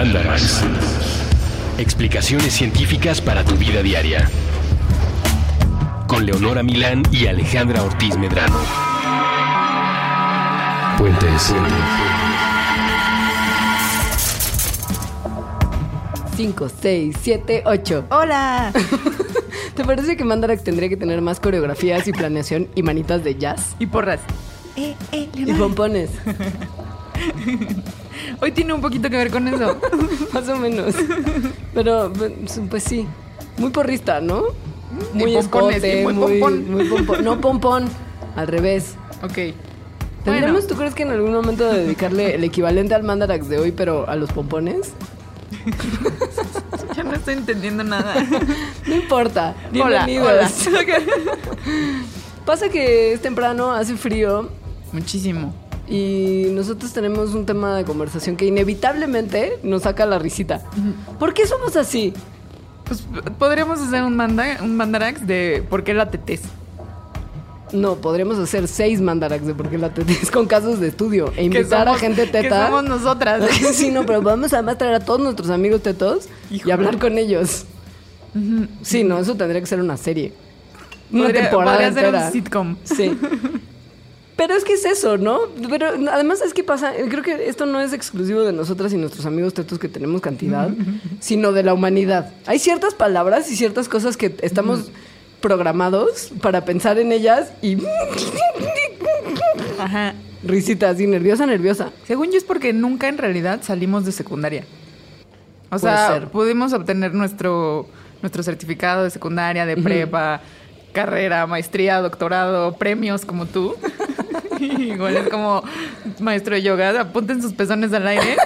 Mandarax. Explicaciones científicas para tu vida diaria. Con Leonora Milán y Alejandra Ortiz Medrano. Puentes. 5, 6, 7, 8. ¡Hola! ¿Te parece que Mandarax tendría que tener más coreografías y planeación y manitas de jazz? Y porras. Eh, eh, Y pompones, Hoy tiene un poquito que ver con eso. más o menos. Pero, pues sí, muy porrista, ¿no? Muy Y pompones, escote, muy muy, pompón. muy pompón. No pompón, al revés. ok. ¿Tendremos, Bueno. tú crees que en algún momento dedicarle el equivalente al Mandarax de hoy, pero a los pompones? Ya no estoy entendiendo nada. No importa. Hola, Bienvenidos. hola. Pasa que es temprano, hace frío Muchísimo. Y nosotros tenemos un tema de conversación que inevitablemente nos saca la risita. ¿Por qué somos así? Pues podríamos hacer un, manda, un mandarax de por qué la tetés. No, podríamos hacer seis mandarax de por qué la tetés con casos de estudio e invitar a gente Que teta. somos nosotras. sí, no, pero vamos además traer a todos nuestros amigos tetos y Híjole. hablar con ellos. Sí, no, eso tendría que ser una serie. Una Podría- temporada podría ser entera. un sitcom. Sí. Pero es que es eso, ¿no? Pero además es que pasa, creo que esto no es exclusivo de nosotras y nuestros amigos tetos que tenemos cantidad, sino de la humanidad. Hay ciertas palabras y ciertas cosas que estamos programados para pensar en ellas y Ajá. risita así, nerviosa, nerviosa. Según yo es porque nunca en realidad salimos de secundaria. O Puede sea, ser. pudimos obtener nuestro, nuestro certificado de secundaria, de prepa, carrera, maestría, doctorado, premios como tú. Igual es como maestro de yoga, apunten sus pezones al aire.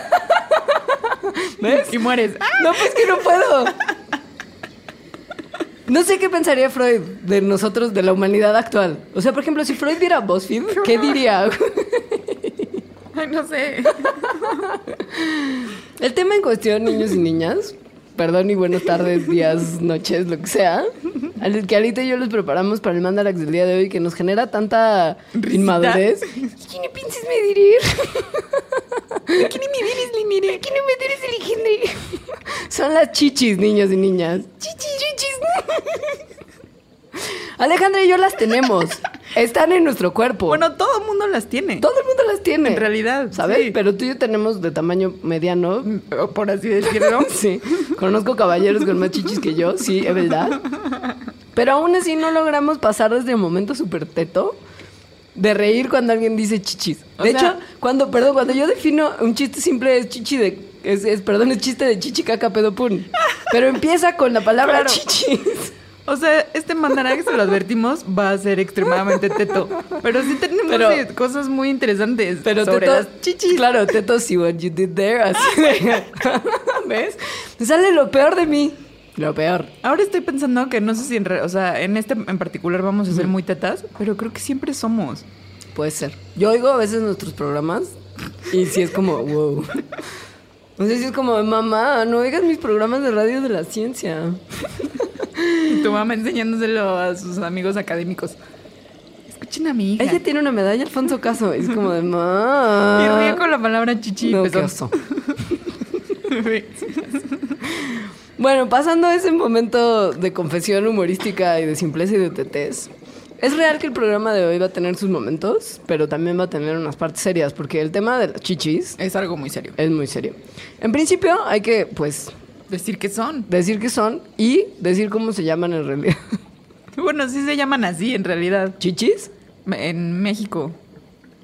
¿Ves? Y mueres. ¡Ah! No, pues que no puedo. No sé qué pensaría Freud de nosotros, de la humanidad actual. O sea, por ejemplo, si Freud viera BuzzFeed, ¿qué diría? Ay, no sé. El tema en cuestión, niños y niñas, perdón y buenas tardes, días, noches, lo que sea, al que Alita y yo les preparamos para el Mandarax del día de hoy que nos genera tanta Risita. inmadurez. ¿Quién piensas me dirir? ¿Quién me Linire? ¿Quién me el Son las chichis, niños y niñas. Chichis, chichis. Alejandra y yo las tenemos. Están en nuestro cuerpo. Bueno, todo el mundo las tiene. todo el mundo las tiene. En realidad, ¿Sabes? sí. Pero tú y yo tenemos de tamaño mediano. O Por así decirlo. Sí, conozco caballeros con más chichis que yo, sí, es verdad. Pero aún así no logramos pasar desde el momento súper teto de reír cuando alguien dice chichis. O De sea- hecho, cuando, perdón, cuando yo defino un chiste simple es chichi de, es, es- perdón, es chiste de chichi caca pedo pun. Pero empieza con la palabra Claro. chichis. O sea, este mandarax, se lo advertimos, va a ser extremadamente teto. Pero sí tenemos Pero- eh, cosas muy interesantes Pero sobre teto, las chichis. Claro, teto, see what you did there. Así de- ¿Ves? Me sale lo peor de mí. Lo peor. Ahora estoy pensando que no sé si en, re- o sea, en este en particular vamos a ser muy tetas, pero creo que siempre somos. Puede ser. Yo oigo a veces nuestros programas y sí es como, wow. No sé si es como, mamá, no oigas mis programas de radio de la ciencia. Y tu mamá enseñándoselo a sus amigos académicos. Escuchen a mi hija. Ella tiene una medalla Alfonso Caso. Es como de, ma. Y ríe con la palabra chichi No. Bueno, pasando a ese momento de confesión humorística y de simpleza y de tetés. Es real que el programa de hoy va a tener sus momentos, pero también va a tener unas partes serias, porque el tema de las chichis Es algo muy serio. es muy serio. En principio hay que, pues, Decir que son. decir qué son y decir cómo se llaman en realidad. Bueno, sí se llaman así en realidad. ¿Chichis? En México.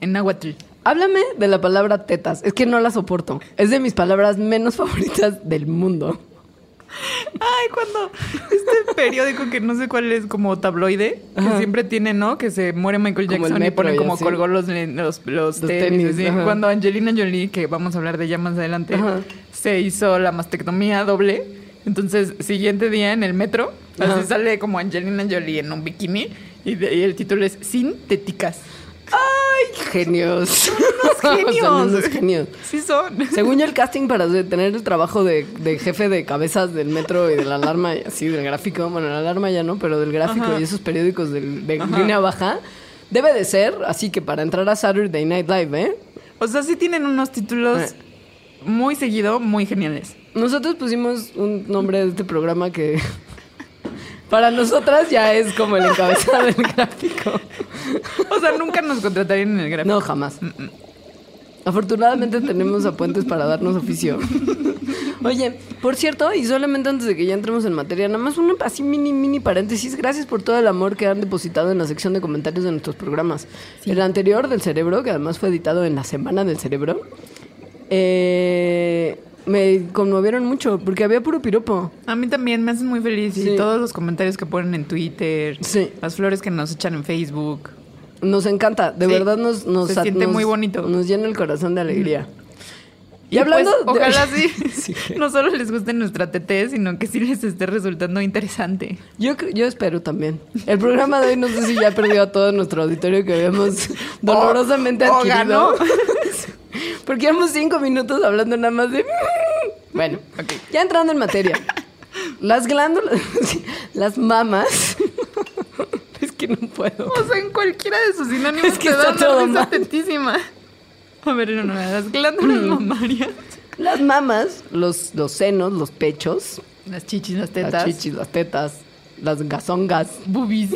En Nahuatl. Háblame de la palabra tetas. Es que no la soporto. Es de mis palabras menos favoritas del mundo. Ay, cuando este periódico que no sé cuál es, como tabloide, que Ajá. siempre tiene, ¿no? Que se muere Michael Como el Jackson y metro ponen y como así. colgó los, los, los, Los tenis. Cuando Angelina Jolie, que vamos a hablar de ella más adelante, Ajá. se hizo la mastectomía doble. Entonces, siguiente día en el metro, así sale como Angelina Jolie en un bikini y, de- y el título es Sintéticas. ¡Ay, genios! Unos genios. Son unos genios. Sí son. Según yo, el casting para tener el trabajo de, de jefe de cabezas del metro y de la alarma, así del gráfico, bueno, la alarma ya no, pero del gráfico Ajá. y esos periódicos del- de línea baja, debe de ser, así que para entrar a Saturday Night Live, ¿eh? O sea, sí tienen unos títulos Eh. muy seguido muy geniales. Nosotros pusimos un nombre de este programa que para nosotras ya es como el encabezado del gráfico. O sea, nunca nos contratarían en el gráfico. No, jamás. Afortunadamente tenemos a Puentes para darnos oficio. Oye, por cierto, y solamente antes de que ya entremos en materia, nada más un así mini, mini paréntesis. Gracias por todo el amor que han depositado en la sección de comentarios de nuestros programas. El anterior del cerebro, que además fue editado en la semana del cerebro, eh, me conmovieron mucho porque había puro piropo. A mí también me hacen muy feliz Sí. y todos los comentarios que ponen en Twitter, Sí. las flores que nos echan en Facebook. Nos encanta, de Sí, verdad nos, nos se siente nos- muy bonito. Nos llena el corazón de alegría. Y, Y hablando pues, de- ojalá sí, no solo les guste nuestra TT, sino que sí les esté resultando interesante. Yo, yo espero también. El programa de hoy no sé si ya perdió a todo nuestro auditorio que habíamos dolorosamente o adquirido. ganó. Porque llevamos cinco minutos hablando nada más de... Bueno, ya entrando en materia. Las glándulas, las mamas... Es que no puedo. O sea, en cualquiera de sus sinónimos Es que te da todo una risa. A ver, no, no, las glándulas Mm. mamarias. Las mamas, los, los senos, los pechos, Las chichis, las tetas. las chichis, las tetas, las gazongas. Boobies.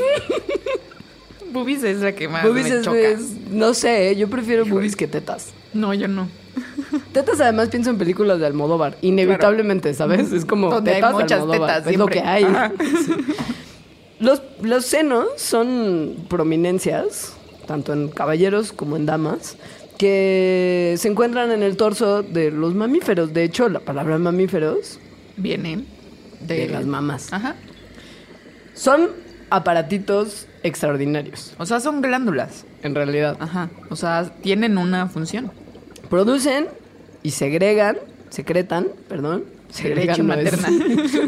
boobies es la que más Boobies me es, choca. es- no sé, yo prefiero boobies que tetas. No, yo no. Tetas además pienso en películas de Almodóvar, inevitablemente, ¿sabes? Es como Donde hay tetas de muchas Almodóvar, tetas, es lo que hay. Los, los senos son prominencias, tanto en caballeros como en damas, que se encuentran en el torso de los mamíferos. De hecho, la palabra mamíferos Viene de, de las mamas. Ajá. Son aparatitos extraordinarios, O sea, son glándulas. en realidad. Ajá. O sea, tienen una función. Producen y segregan, secretan, perdón. Leche no materna.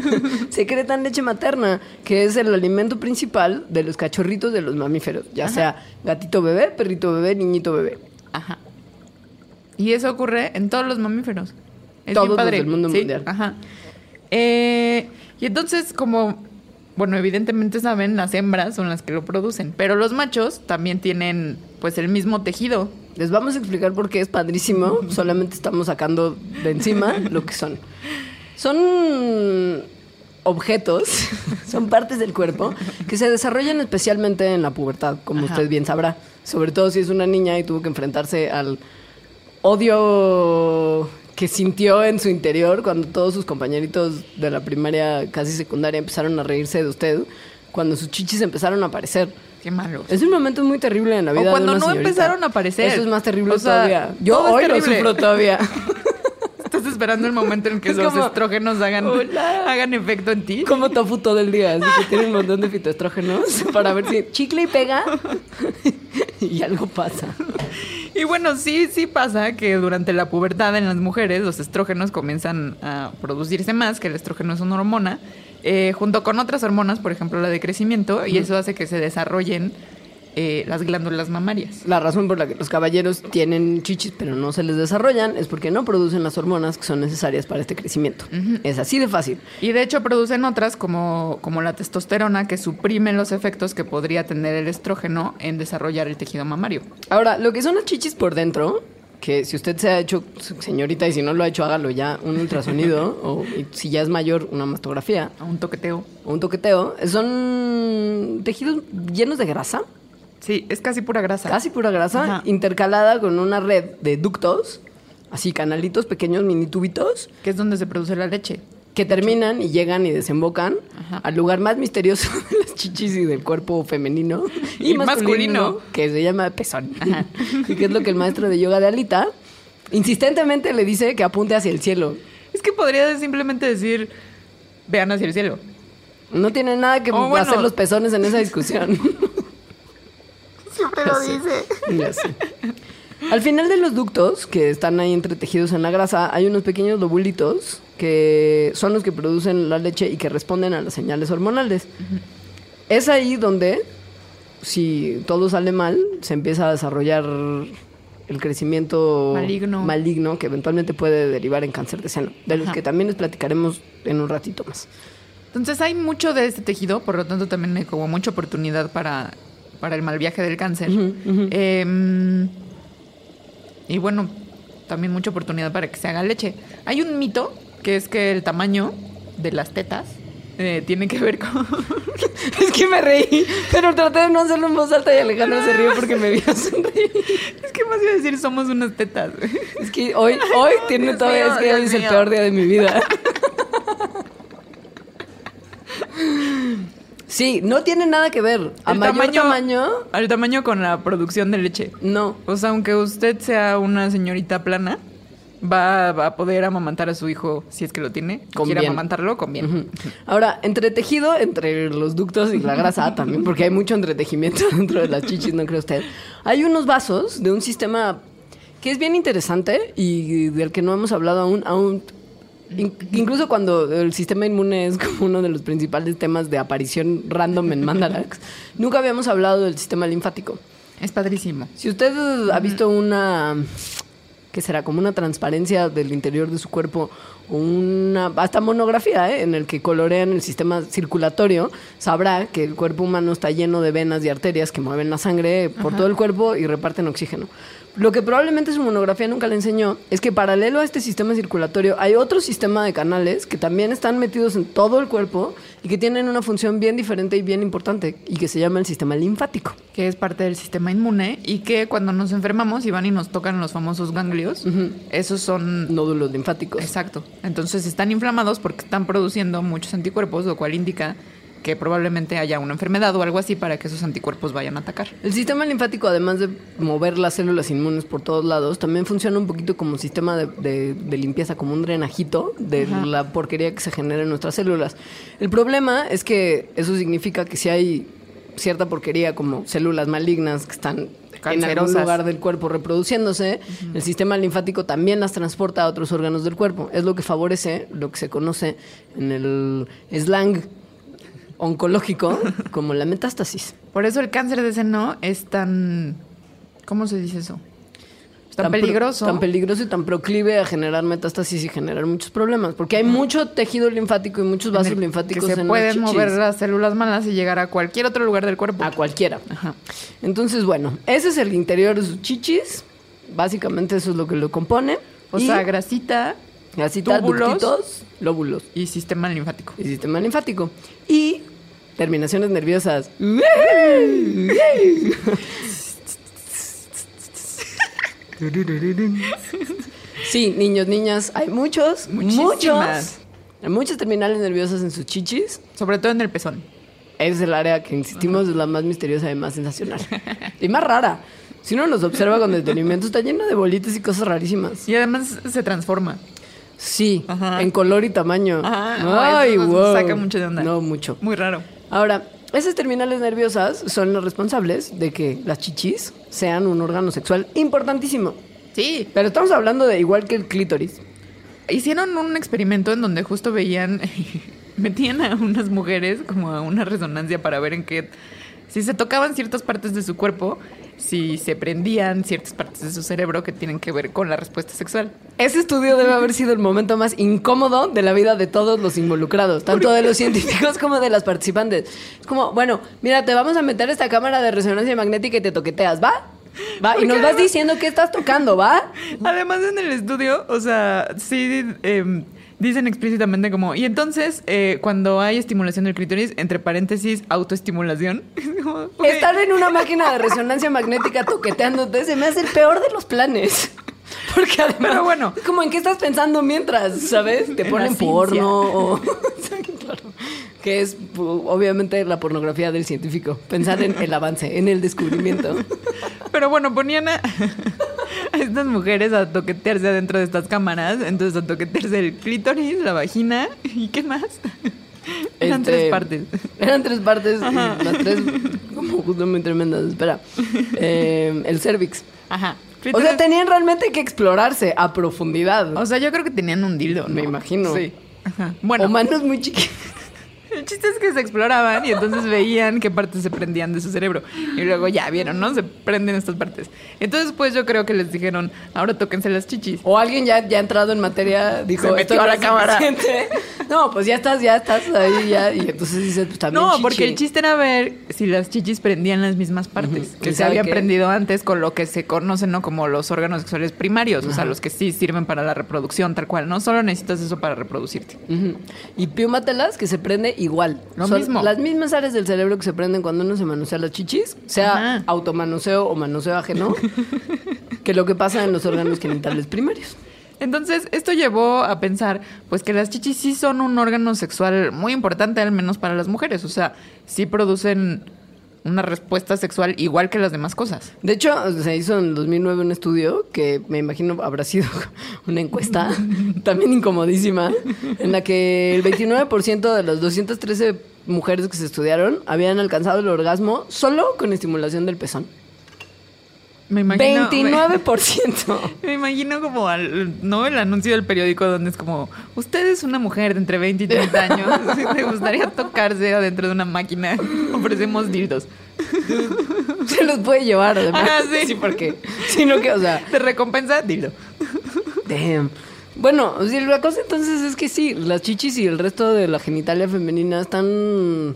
secretan leche materna, que es el alimento principal de los cachorritos de los mamíferos, ya sea gatito bebé, perrito bebé, niñito bebé. Ajá. Y eso ocurre en todos los mamíferos. Es Todos bien los padre. del mundo Sí, mundial. Ajá. Eh, y entonces, como, bueno, evidentemente saben, las hembras son las que lo producen, pero los machos también tienen, pues, el mismo tejido. Les vamos a explicar por qué es padrísimo, solamente estamos sacando de encima lo que son. Son objetos, son partes del cuerpo que se desarrollan especialmente en la pubertad, como Ajá. usted bien sabrá. Sobre todo si es una niña y tuvo que enfrentarse al odio que sintió en su interior cuando todos sus compañeritos de la primaria, casi secundaria, empezaron a reírse de usted, cuando sus chichis empezaron a aparecer. Qué malo. Es un momento muy terrible en la O vida de cuando una no señorita. empezaron a aparecer. Eso es más terrible O sea, todavía. Yo hoy lo terrible. sufro todavía. Estás esperando el momento en que Es los como, estrógenos hagan, "Hola". hagan efecto en ti. Como tofu todo el día, así que tiene un montón de fitoestrógenos para ver si chicle y pega y algo pasa. Y bueno, sí, sí pasa que durante la pubertad en las mujeres los estrógenos comienzan a producirse más, que el estrógeno es una hormona, eh, junto con otras hormonas, por ejemplo la de crecimiento, y eso hace que se desarrollen eh, las glándulas mamarias. La razón por la que los caballeros tienen chichis pero no se les desarrollan es porque no producen las hormonas que son necesarias para este crecimiento. Es así de fácil. Y de hecho producen otras como, como la testosterona que suprime los efectos que podría tener el estrógeno en desarrollar el tejido mamario. Ahora, lo que son las chichis por dentro, que si usted se ha hecho, señorita, y si no lo ha hecho, hágalo ya, un ultrasonido, o si ya es mayor, una mastografía, A un toqueteo. o un toqueteo, son tejidos llenos de grasa, Sí, es casi pura grasa. casi pura grasa, Ajá. intercalada con una red de ductos, así canalitos, pequeños mini tubitos, Que es donde se produce la leche. Que terminan y llegan y desembocan Ajá. al lugar más misterioso de las chichis y del cuerpo femenino y, Y masculino, masculino. que se llama pezón. y que es lo que el maestro de yoga de Alita insistentemente le dice que apunte hacia el cielo. Es que podría simplemente decir, vean hacia el cielo. No tiene nada que Oh, bueno. hacer los pezones en esa discusión. Siempre lo dice. Ya sé. Al final de los ductos, que están ahí entretejidos en la grasa, hay unos pequeños lobulitos que son los que producen la leche y que responden a las señales hormonales. Es ahí donde, si todo sale mal, se empieza a desarrollar el crecimiento Maligno. maligno que eventualmente puede derivar en cáncer de seno, de los Ajá. que también les platicaremos en un ratito más. Entonces hay mucho de este tejido, por lo tanto también hay como mucha oportunidad para, para el mal viaje del cáncer. Eh, y bueno, también mucha oportunidad para que se haga leche. Hay un mito que es que el tamaño de las tetas eh, tiene que ver con... Es que me reí, pero traté de no hacerlo en voz alta y Alejandro se rió porque me vio sonreír. es que más iba a decir somos unas tetas. Es que hoy, hoy tiene Dios todavía, mío, es que hoy es el mío. peor día de mi vida. Sí, no tiene nada que ver. A El mayor tamaño, Al tamaño con la producción de leche. no. O sea, aunque usted sea una señorita plana, va, va a poder amamantar a su hijo si es que lo tiene. Con quiere amamantarlo con bien. Ujú. Ahora, entretejido entre los ductos y la grasa también, porque hay mucho entretejimiento dentro de las chichis, ¿no cree usted? Hay unos vasos de un sistema que es bien interesante y del que no hemos hablado aún, aún in- incluso cuando el sistema inmune es como uno de los principales temas de aparición random en Mandarax, nunca habíamos hablado del sistema linfático. Es padrísimo. Si usted ha visto una, que será como una transparencia del interior de su cuerpo, una, hasta monografía, ¿eh? en el que colorean el sistema circulatorio, sabrá que el cuerpo humano está lleno de venas y arterias que mueven la sangre por todo el cuerpo y reparten oxígeno. Lo que probablemente su monografía nunca le enseñó es que paralelo a este sistema circulatorio hay otro sistema de canales que también están metidos en todo el cuerpo y que tienen una función bien diferente y bien importante y que se llama el sistema linfático. Que es parte del sistema inmune y que cuando nos enfermamos y van y nos tocan los famosos ganglios, esos son... Nódulos linfáticos. Exacto. Entonces están inflamados porque están produciendo muchos anticuerpos, lo cual indica que probablemente haya una enfermedad o algo así para que esos anticuerpos vayan a atacar. El sistema linfático, además de mover las células inmunes por todos lados, también funciona un poquito como sistema de, de- de limpieza, como un drenajito de Ajá. la porquería que se genera en nuestras células. El problema es que eso significa que si hay cierta porquería como células malignas que están en algún lugar del cuerpo reproduciéndose, el sistema linfático también las transporta a otros órganos del cuerpo. Es lo que favorece lo que se conoce en el slang oncológico como la metástasis. Por eso el cáncer de seno es tan... ¿Cómo se dice eso? Tan, pro- peligroso. Tan peligroso y tan proclive a generar metástasis y generar muchos problemas. Porque hay mucho tejido linfático y muchos vasos en el linfáticos que se en pueden mover las células malas y llegar a cualquier otro lugar del cuerpo. A cualquiera. Ajá. Entonces, bueno, ese es el interior de sus chichis. Básicamente eso es lo que lo compone. O Y sea, grasita grasita, túbulos. lóbulos y sistema linfático. y sistema linfático. Y terminaciones nerviosas. Sí, niños, niñas, hay muchos, muchos. Muchísimas. Hay muchas terminales nerviosas en sus chichis. Sobre todo en el pezón. Es el área que insistimos es la más misteriosa y más sensacional. y más rara. Si uno los observa con detenimiento, está lleno de bolitas y cosas rarísimas. Y además se transforma. Sí, Ajá. en color y tamaño. Ajá. Ay, Eso nos wow. saca mucho de onda. No, mucho. Muy raro. Ahora, esas terminales nerviosas son los responsables de que las chichis sean un órgano sexual importantísimo. Sí. Pero estamos hablando de igual que el clítoris. Hicieron un experimento en donde justo veían, metían a unas mujeres como a una resonancia para ver en qué, si se tocaban ciertas partes de su cuerpo, si se prendían ciertas partes de su cerebro que tienen que ver con la respuesta sexual. Ese estudio debe haber sido el momento más incómodo de la vida de todos los involucrados, tanto de los científicos como de las participantes. Es como, bueno, mira, te vamos a meter esta cámara de resonancia magnética y te toqueteas, ¿va? Va, y nos vas diciendo qué estás tocando, ¿va? Además en el estudio, o sea, sí em, dicen explícitamente como, y entonces eh, cuando hay estimulación del clítoris, entre paréntesis, autoestimulación. como. Estar en una máquina de resonancia magnética toqueteándote se me hace el peor de los planes. Porque además, Pero bueno. como en qué estás pensando mientras, ¿sabes? Te En ponen porno o... Claro. Que es pu- obviamente la pornografía del científico. Pensar en el avance, en el descubrimiento. Pero bueno, ponían a, a estas mujeres a toquetearse adentro de estas cámaras. Entonces, a toquetearse el clítoris, la vagina y qué más. Eran Este, tres partes. Eran tres partes, Ajá. las tres como justo muy tremendas. Espera. Eh, el cervix. Ajá. O sea, tenían realmente que explorarse a profundidad. o sea, yo creo que tenían un dildo. ¿no? Me imagino. Sí. Ajá. Bueno, o manos muy chiquitas. El chiste es que se exploraban y entonces veían qué partes se prendían de su cerebro. Y luego ya vieron, ¿no? Se prenden estas partes. Entonces, pues yo creo que les dijeron, ahora tóquense las chichis. O alguien ya, ya entrado en materia dijo, Se metió "Esto a la cámara". suficiente". No, pues ya estás, ya estás ahí, ya. Y entonces dices, pues también. No, chichi. porque el chiste era ver si las chichis prendían las mismas partes que ¿Y se habían qué? prendido antes con lo que se conocen ¿no? como los órganos sexuales primarios, o sea, los que sí sirven para la reproducción tal cual. No solo necesitas eso para reproducirte. Y piúmatelas que se prende igual. Lo Son mismo. Las mismas áreas del cerebro que se prenden cuando uno se manosea las chichis, sea automanoseo o manoseo ajeno, que lo que pasa en los órganos genitales primarios. Entonces, esto llevó a pensar, pues que las chichis sí son un órgano sexual muy importante, al menos para las mujeres. O sea, sí producen una respuesta sexual igual que las demás cosas. De hecho, se hizo en 2009 un estudio que me imagino habrá sido una encuesta también incomodísima, en la que el 29% de las 213 mujeres que se estudiaron habían alcanzado el orgasmo solo con estimulación del pezón. Me imagino. 29%. Me, me imagino como al, ¿no? el anuncio del periódico donde es como, usted es una mujer de entre 20 y 30 años, si le gustaría tocarse adentro de una máquina, ofrecemos dildos. Se los puede llevar, además. Ajá, sí. sí, porque. Sino que, o sea, ¿Te recompensa? Dildo. damn. Bueno, la cosa entonces es que sí, las chichis y el resto de la genitalia femenina están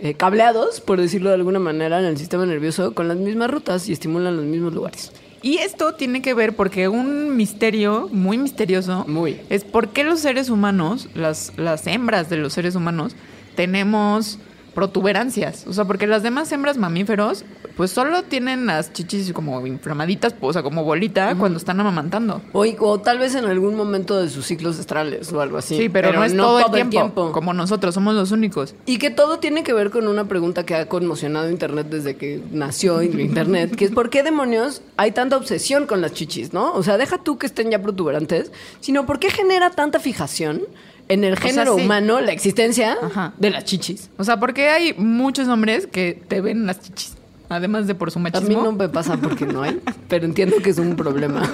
eh, cableados, por decirlo de alguna manera, en el sistema nervioso con las mismas rutas y estimulan los mismos lugares. Y esto tiene que ver porque un misterio muy misterioso Muy. es por qué los seres humanos, las, las hembras de los seres humanos, tenemos protuberancias. O sea, porque las demás hembras mamíferos, pues solo tienen las chichis como inflamaditas, o sea, como bolita cuando están amamantando. O, o tal vez en algún momento de sus ciclos estrales o algo así. Sí, pero, no es todo, el, tiempo, como nosotros, somos los únicos. Y que todo tiene que ver con una pregunta que ha conmocionado Internet desde que nació Internet, que es ¿por qué demonios hay tanta obsesión con las chichis, no? O sea, deja tú que estén ya protuberantes, sino ¿por qué genera tanta fijación en el sea, género sí. humano la existencia Ajá. de las chichis? O sea, porque hay muchos hombres que te ven las chichis, además de por su A mí machismo. no me pasa porque no hay, pero entiendo que es un problema.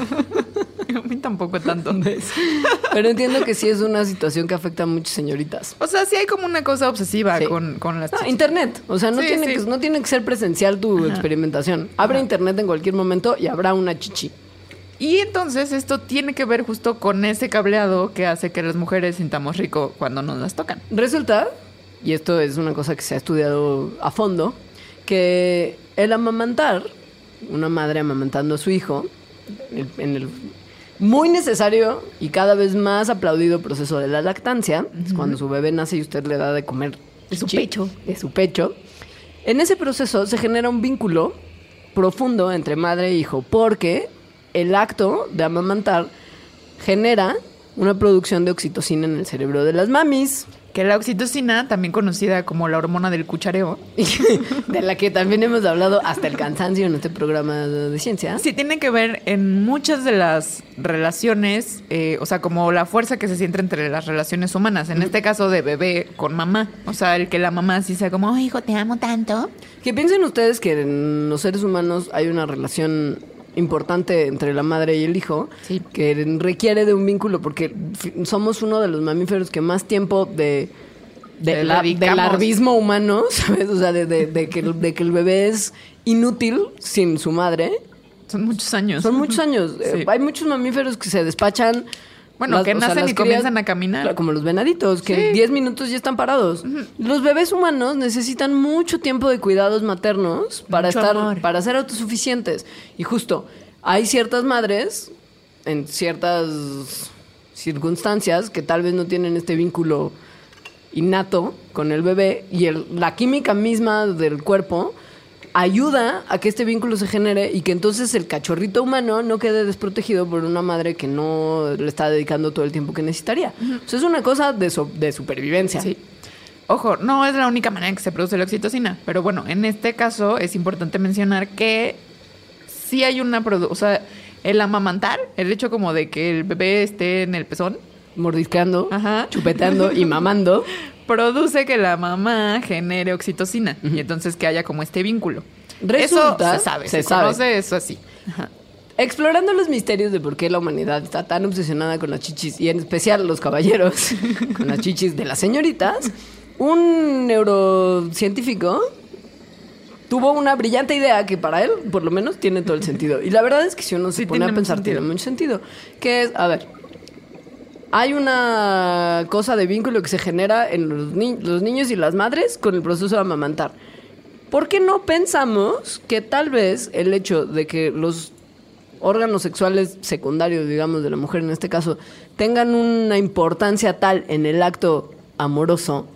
A mí tampoco tanto. Pero entiendo que sí es una situación que afecta a muchas señoritas. O sea, sí hay como una cosa obsesiva Sí. con, con las Ah, chichis. internet, o sea, no, Sí, tiene. Que, no tiene que ser presencial tu experimentación. Abre internet en cualquier momento y habrá una chichi. Y entonces esto tiene que ver justo con ese cableado que hace que las mujeres sintamos rico cuando nos las tocan. Resulta, y esto es una cosa que se ha estudiado a fondo, que el amamantar, una madre amamantando a su hijo, el- en el muy necesario y cada vez más aplaudido proceso de la lactancia, es cuando su bebé nace y usted le da de comer De su pecho. de su pecho. En ese proceso se genera un vínculo profundo entre madre e hijo, porque el acto de amamantar genera una producción de oxitocina en el cerebro de las mamis, Que la oxitocina, también conocida como la hormona del cuchareo, de la que también hemos hablado hasta el cansancio en este programa de ciencia. sí tiene que ver en muchas de las relaciones, eh, o sea, como la fuerza que se siente entre las relaciones humanas. En este caso de bebé con mamá. O sea, el que la mamá sí sea como, "Ay, hijo, te amo tanto. Que piensen ustedes que en los seres humanos hay una relación importante entre la madre y el hijo Sí. que requiere de un vínculo porque somos uno de los mamíferos que más tiempo de de la- del larvismo humano, ¿sabes? O sea, de, que, el- de que el bebé es inútil sin su madre. Son muchos años. Son muchos años. Eh, hay muchos mamíferos que se despachan. Bueno, que sea, nacen y comienzan a caminar. Claro, como los venaditos, que Sí. en 10 minutos ya están parados. Los bebés humanos necesitan mucho tiempo de cuidados maternos para Mucho estar, amor. para ser autosuficientes. Y justo, hay ciertas madres en ciertas circunstancias que tal vez no tienen este vínculo innato con el bebé y el- la química misma del cuerpo ayuda a que este vínculo se genere y que entonces el cachorrito humano no quede desprotegido por una madre que no le está dedicando todo el tiempo que necesitaría. O sea, es una cosa de, so- de supervivencia. Sí. Ojo, no es la única manera en que se produce la oxitocina, pero bueno, en este caso es importante mencionar que sí hay una produ- o sea, el amamantar, el hecho como de que el bebé esté en el pezón, Mordisqueando, Ajá. chupeteando y mamando. produce que la mamá genere oxitocina y entonces que haya como este vínculo. Resulta- eso se sabe, se se, sabe. conoce eso así. Ajá. Explorando los misterios de por qué la humanidad está tan obsesionada con las chichis y en especial los caballeros con las chichis de las señoritas, un neurocientífico tuvo una brillante idea que para él, por lo menos, tiene todo el sentido. Y la verdad es que si uno se Sí, pone a pensar, sentido. tiene mucho sentido. Que es, a ver, hay una cosa de vínculo que se genera en los, ni- los niños y las madres con el proceso de amamantar. ¿Por qué no pensamos que tal vez el hecho de que los órganos sexuales secundarios, digamos, de la mujer en este caso, tengan una importancia tal en el acto amoroso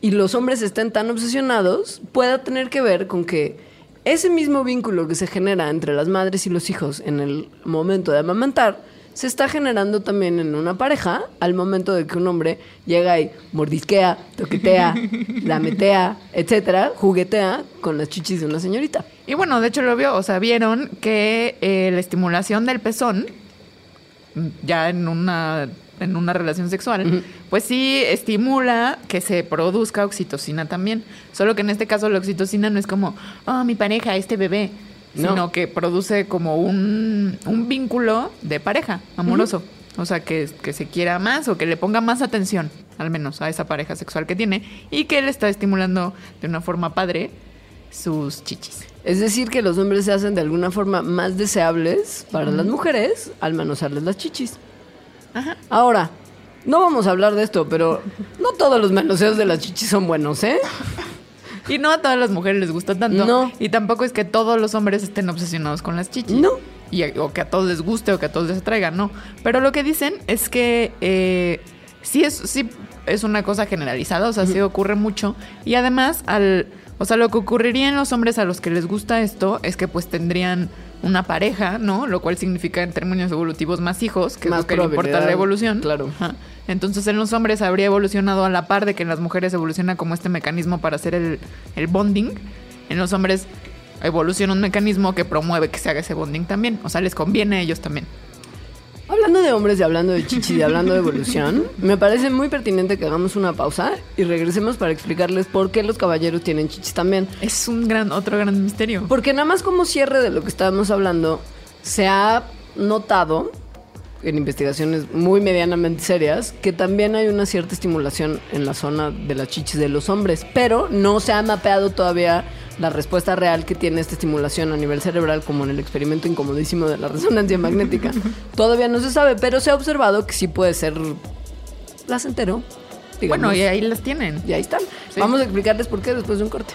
y los hombres estén tan obsesionados, pueda tener que ver con que ese mismo vínculo que se genera entre las madres y los hijos en el momento de amamantar, se está generando también en una pareja al momento de que un hombre llega y mordisquea, toquetea, lametea, etcétera, juguetea con las chichis de una señorita. Y bueno, de hecho lo vio, o sea, vieron que eh, la estimulación del pezón, ya en una, en una relación sexual, pues sí estimula que se produzca oxitocina también. Solo que en este caso la oxitocina no es como, oh, mi pareja, este bebé, No. sino que produce como un, un vínculo de pareja amoroso. O sea, que, que se quiera más o que le ponga más atención, al menos, a esa pareja sexual que tiene y que él está estimulando de una forma padre sus chichis. Es decir, que los hombres se hacen de alguna forma más deseables para las mujeres al manosearles las chichis. Ajá. Ahora, no vamos a hablar de esto, pero no todos los manoseos de las chichis son buenos, ¿eh? Y no a todas las mujeres les gusta tanto. No. Y tampoco es que todos los hombres estén obsesionados con las chichis. No. Y, o que a todos les guste o que a todos les atraiga, no. Pero lo que dicen es que eh, sí, es, sí es una cosa generalizada, o sea, sí ocurre mucho. Y además, al, o sea, lo que ocurriría en los hombres a los que les gusta esto es que pues tendrían una pareja, ¿no? Lo cual significa en términos evolutivos más hijos, que Más es lo que le importa la evolución. claro. Ajá. Entonces en los hombres habría evolucionado a la par de que en las mujeres evoluciona como este mecanismo para hacer el, el bonding. En los hombres evoluciona un mecanismo que promueve que se haga ese bonding también. O sea, les conviene a ellos también. Hablando de hombres y hablando de chichis y hablando de evolución, me parece muy pertinente que hagamos una pausa y regresemos para explicarles por qué los caballeros tienen chichis también. Es un gran, otro gran misterio. Porque nada más como cierre de lo que estábamos hablando, se ha notado en investigaciones muy medianamente serias que también hay una cierta estimulación en la zona de las chichis de los hombres, pero no se ha mapeado todavía la respuesta real que tiene esta estimulación a nivel cerebral como en el experimento incomodísimo de la resonancia magnética. Todavía no se sabe, pero se ha observado que sí puede ser placentero. digamos. Bueno, y ahí las tienen. Y ahí están. Sí. Vamos a explicarles por qué después de un corte.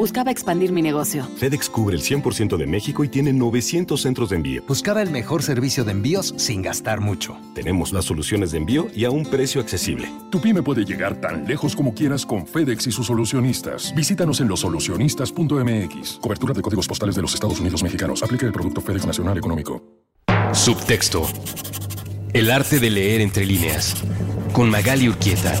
Buscaba expandir mi negocio. FedEx cubre el 100% de México y tiene 900 centros de envío. Buscaba el mejor servicio de envíos sin gastar mucho. Tenemos las soluciones de envío y a un precio accesible. Tu pyme puede llegar tan lejos como quieras con FedEx y sus solucionistas. Visítanos en losolucionistas.mx. Cobertura de códigos postales de los Estados Unidos mexicanos. Aplica el producto FedEx Nacional Económico. Subtexto. El arte de leer entre líneas. Con Magali Urquieta.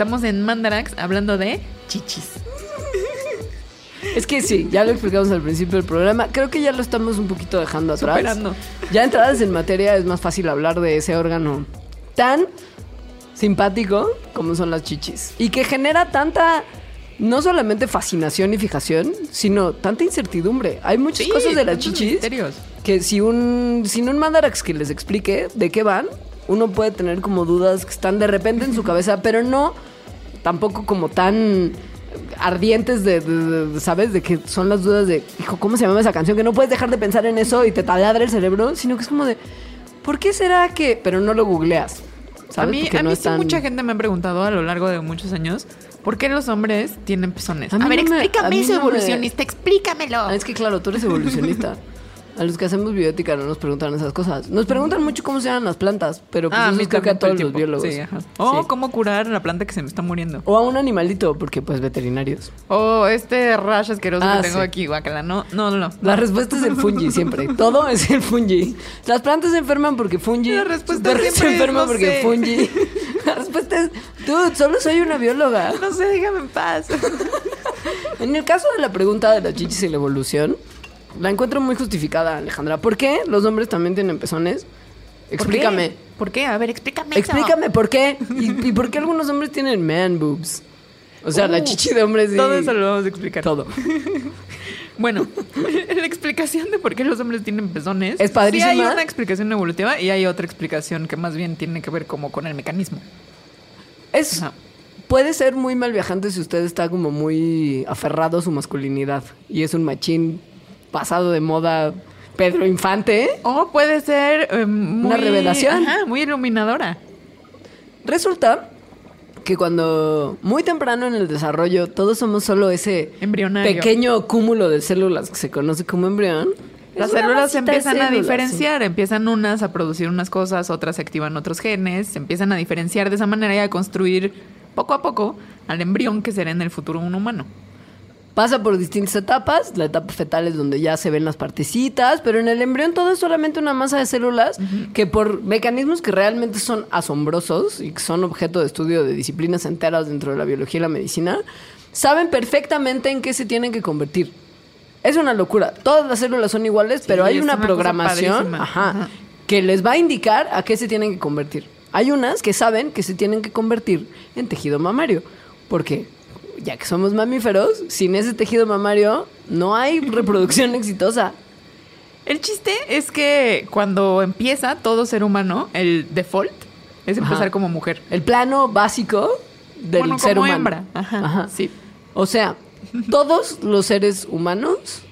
Estamos en Mandarax hablando de chichis. Es que sí, ya lo explicamos al principio del programa. Creo que ya lo estamos un poquito dejando atrás. Superando. Ya entradas en materia es más fácil hablar de ese órgano tan simpático como son las chichis. Y que genera tanta, no solamente fascinación y fijación, sino tanta incertidumbre. Hay muchas Sí, cosas de las chichis misterios. que si un, sin un mandarax que les explique de qué van, uno puede tener como dudas que están de repente en su cabeza, pero no tampoco como tan ardientes de, de- de- ¿sabes? De que son las dudas de, hijo, ¿cómo se llama esa canción? Que no puedes dejar de pensar en eso y te taladra el cerebro, sino que es como de, ¿por qué será que...? Pero no lo googleas, ¿sabes? A mí, Porque a no mí es sí tan- mucha gente me ha preguntado a lo largo de muchos años ¿por qué los hombres tienen pezones? A ver, no me- a explícame eso, no me- evolucionista, explícamelo. Ah, es que claro, tú eres evolucionista. A los que hacemos bioética no nos preguntan esas cosas. Nos preguntan mucho cómo se llaman las plantas, pero pues Ah, eso creo que a todos los biólogos. Sí, ajá. O Sí. cómo curar la planta que se me está muriendo. O a un animalito, porque pues veterinarios. O este rash asqueroso Ah, que tengo sí. aquí, guacala. No, no, no. La respuesta es el fungi siempre. Todo es el fungi. Las plantas se enferman porque fungi. La respuesta siempre se no porque sé. fungi. La respuesta es, dude, solo soy una bióloga. No sé, déjame en paz. En el caso de la pregunta de las chichis y la evolución, la encuentro muy justificada, Alejandra. ¿Por qué los hombres también tienen pezones? Explícame. ¿Por qué? A ver, explícame. eso. Explícame por qué. ¿Y, y por qué algunos hombres tienen man boobs? O sea, la Uh, chichi de hombres y... Todo eso lo vamos a explicar. Todo. Bueno, la explicación de por qué los hombres tienen pezones. Es padrísima. Sí hay una explicación evolutiva y hay otra explicación que más bien tiene que ver como con el mecanismo. Es... Puede ser muy mal viajante si usted está como muy aferrado a su masculinidad y es un machín pasado de moda Pedro Infante. O puede ser eh, muy... revelación. Ajá, muy iluminadora. Resulta que cuando muy temprano en el desarrollo todos somos solo ese Embrionario. pequeño cúmulo de células que se conoce como embrión. Las una células se empiezan a diferenciar, empiezan unas a producir unas cosas, otras se activan otros genes, se empiezan a diferenciar de esa manera y a construir poco a poco al embrión que será en el futuro un humano. Pasa por distintas etapas. La etapa fetal es donde ya se ven las partecitas, pero en el embrión todo es solamente una masa de células que por mecanismos que realmente son asombrosos y que son objeto de estudio de disciplinas enteras dentro de la biología y la medicina, saben perfectamente en qué se tienen que convertir. Es una locura. Todas las células son iguales, pero hay una, programación padrísima. ajá, Ajá. que les va a indicar a qué se tienen que convertir. Hay unas que saben que se tienen que convertir en tejido mamario, porque ya que somos mamíferos, sin ese tejido mamario no hay reproducción exitosa. El chiste es que cuando empieza todo ser humano, el default es empezar Ajá. como mujer. El plano básico del Bueno, ser como humano. hembra. Ajá, sí. O sea, todos los seres humanos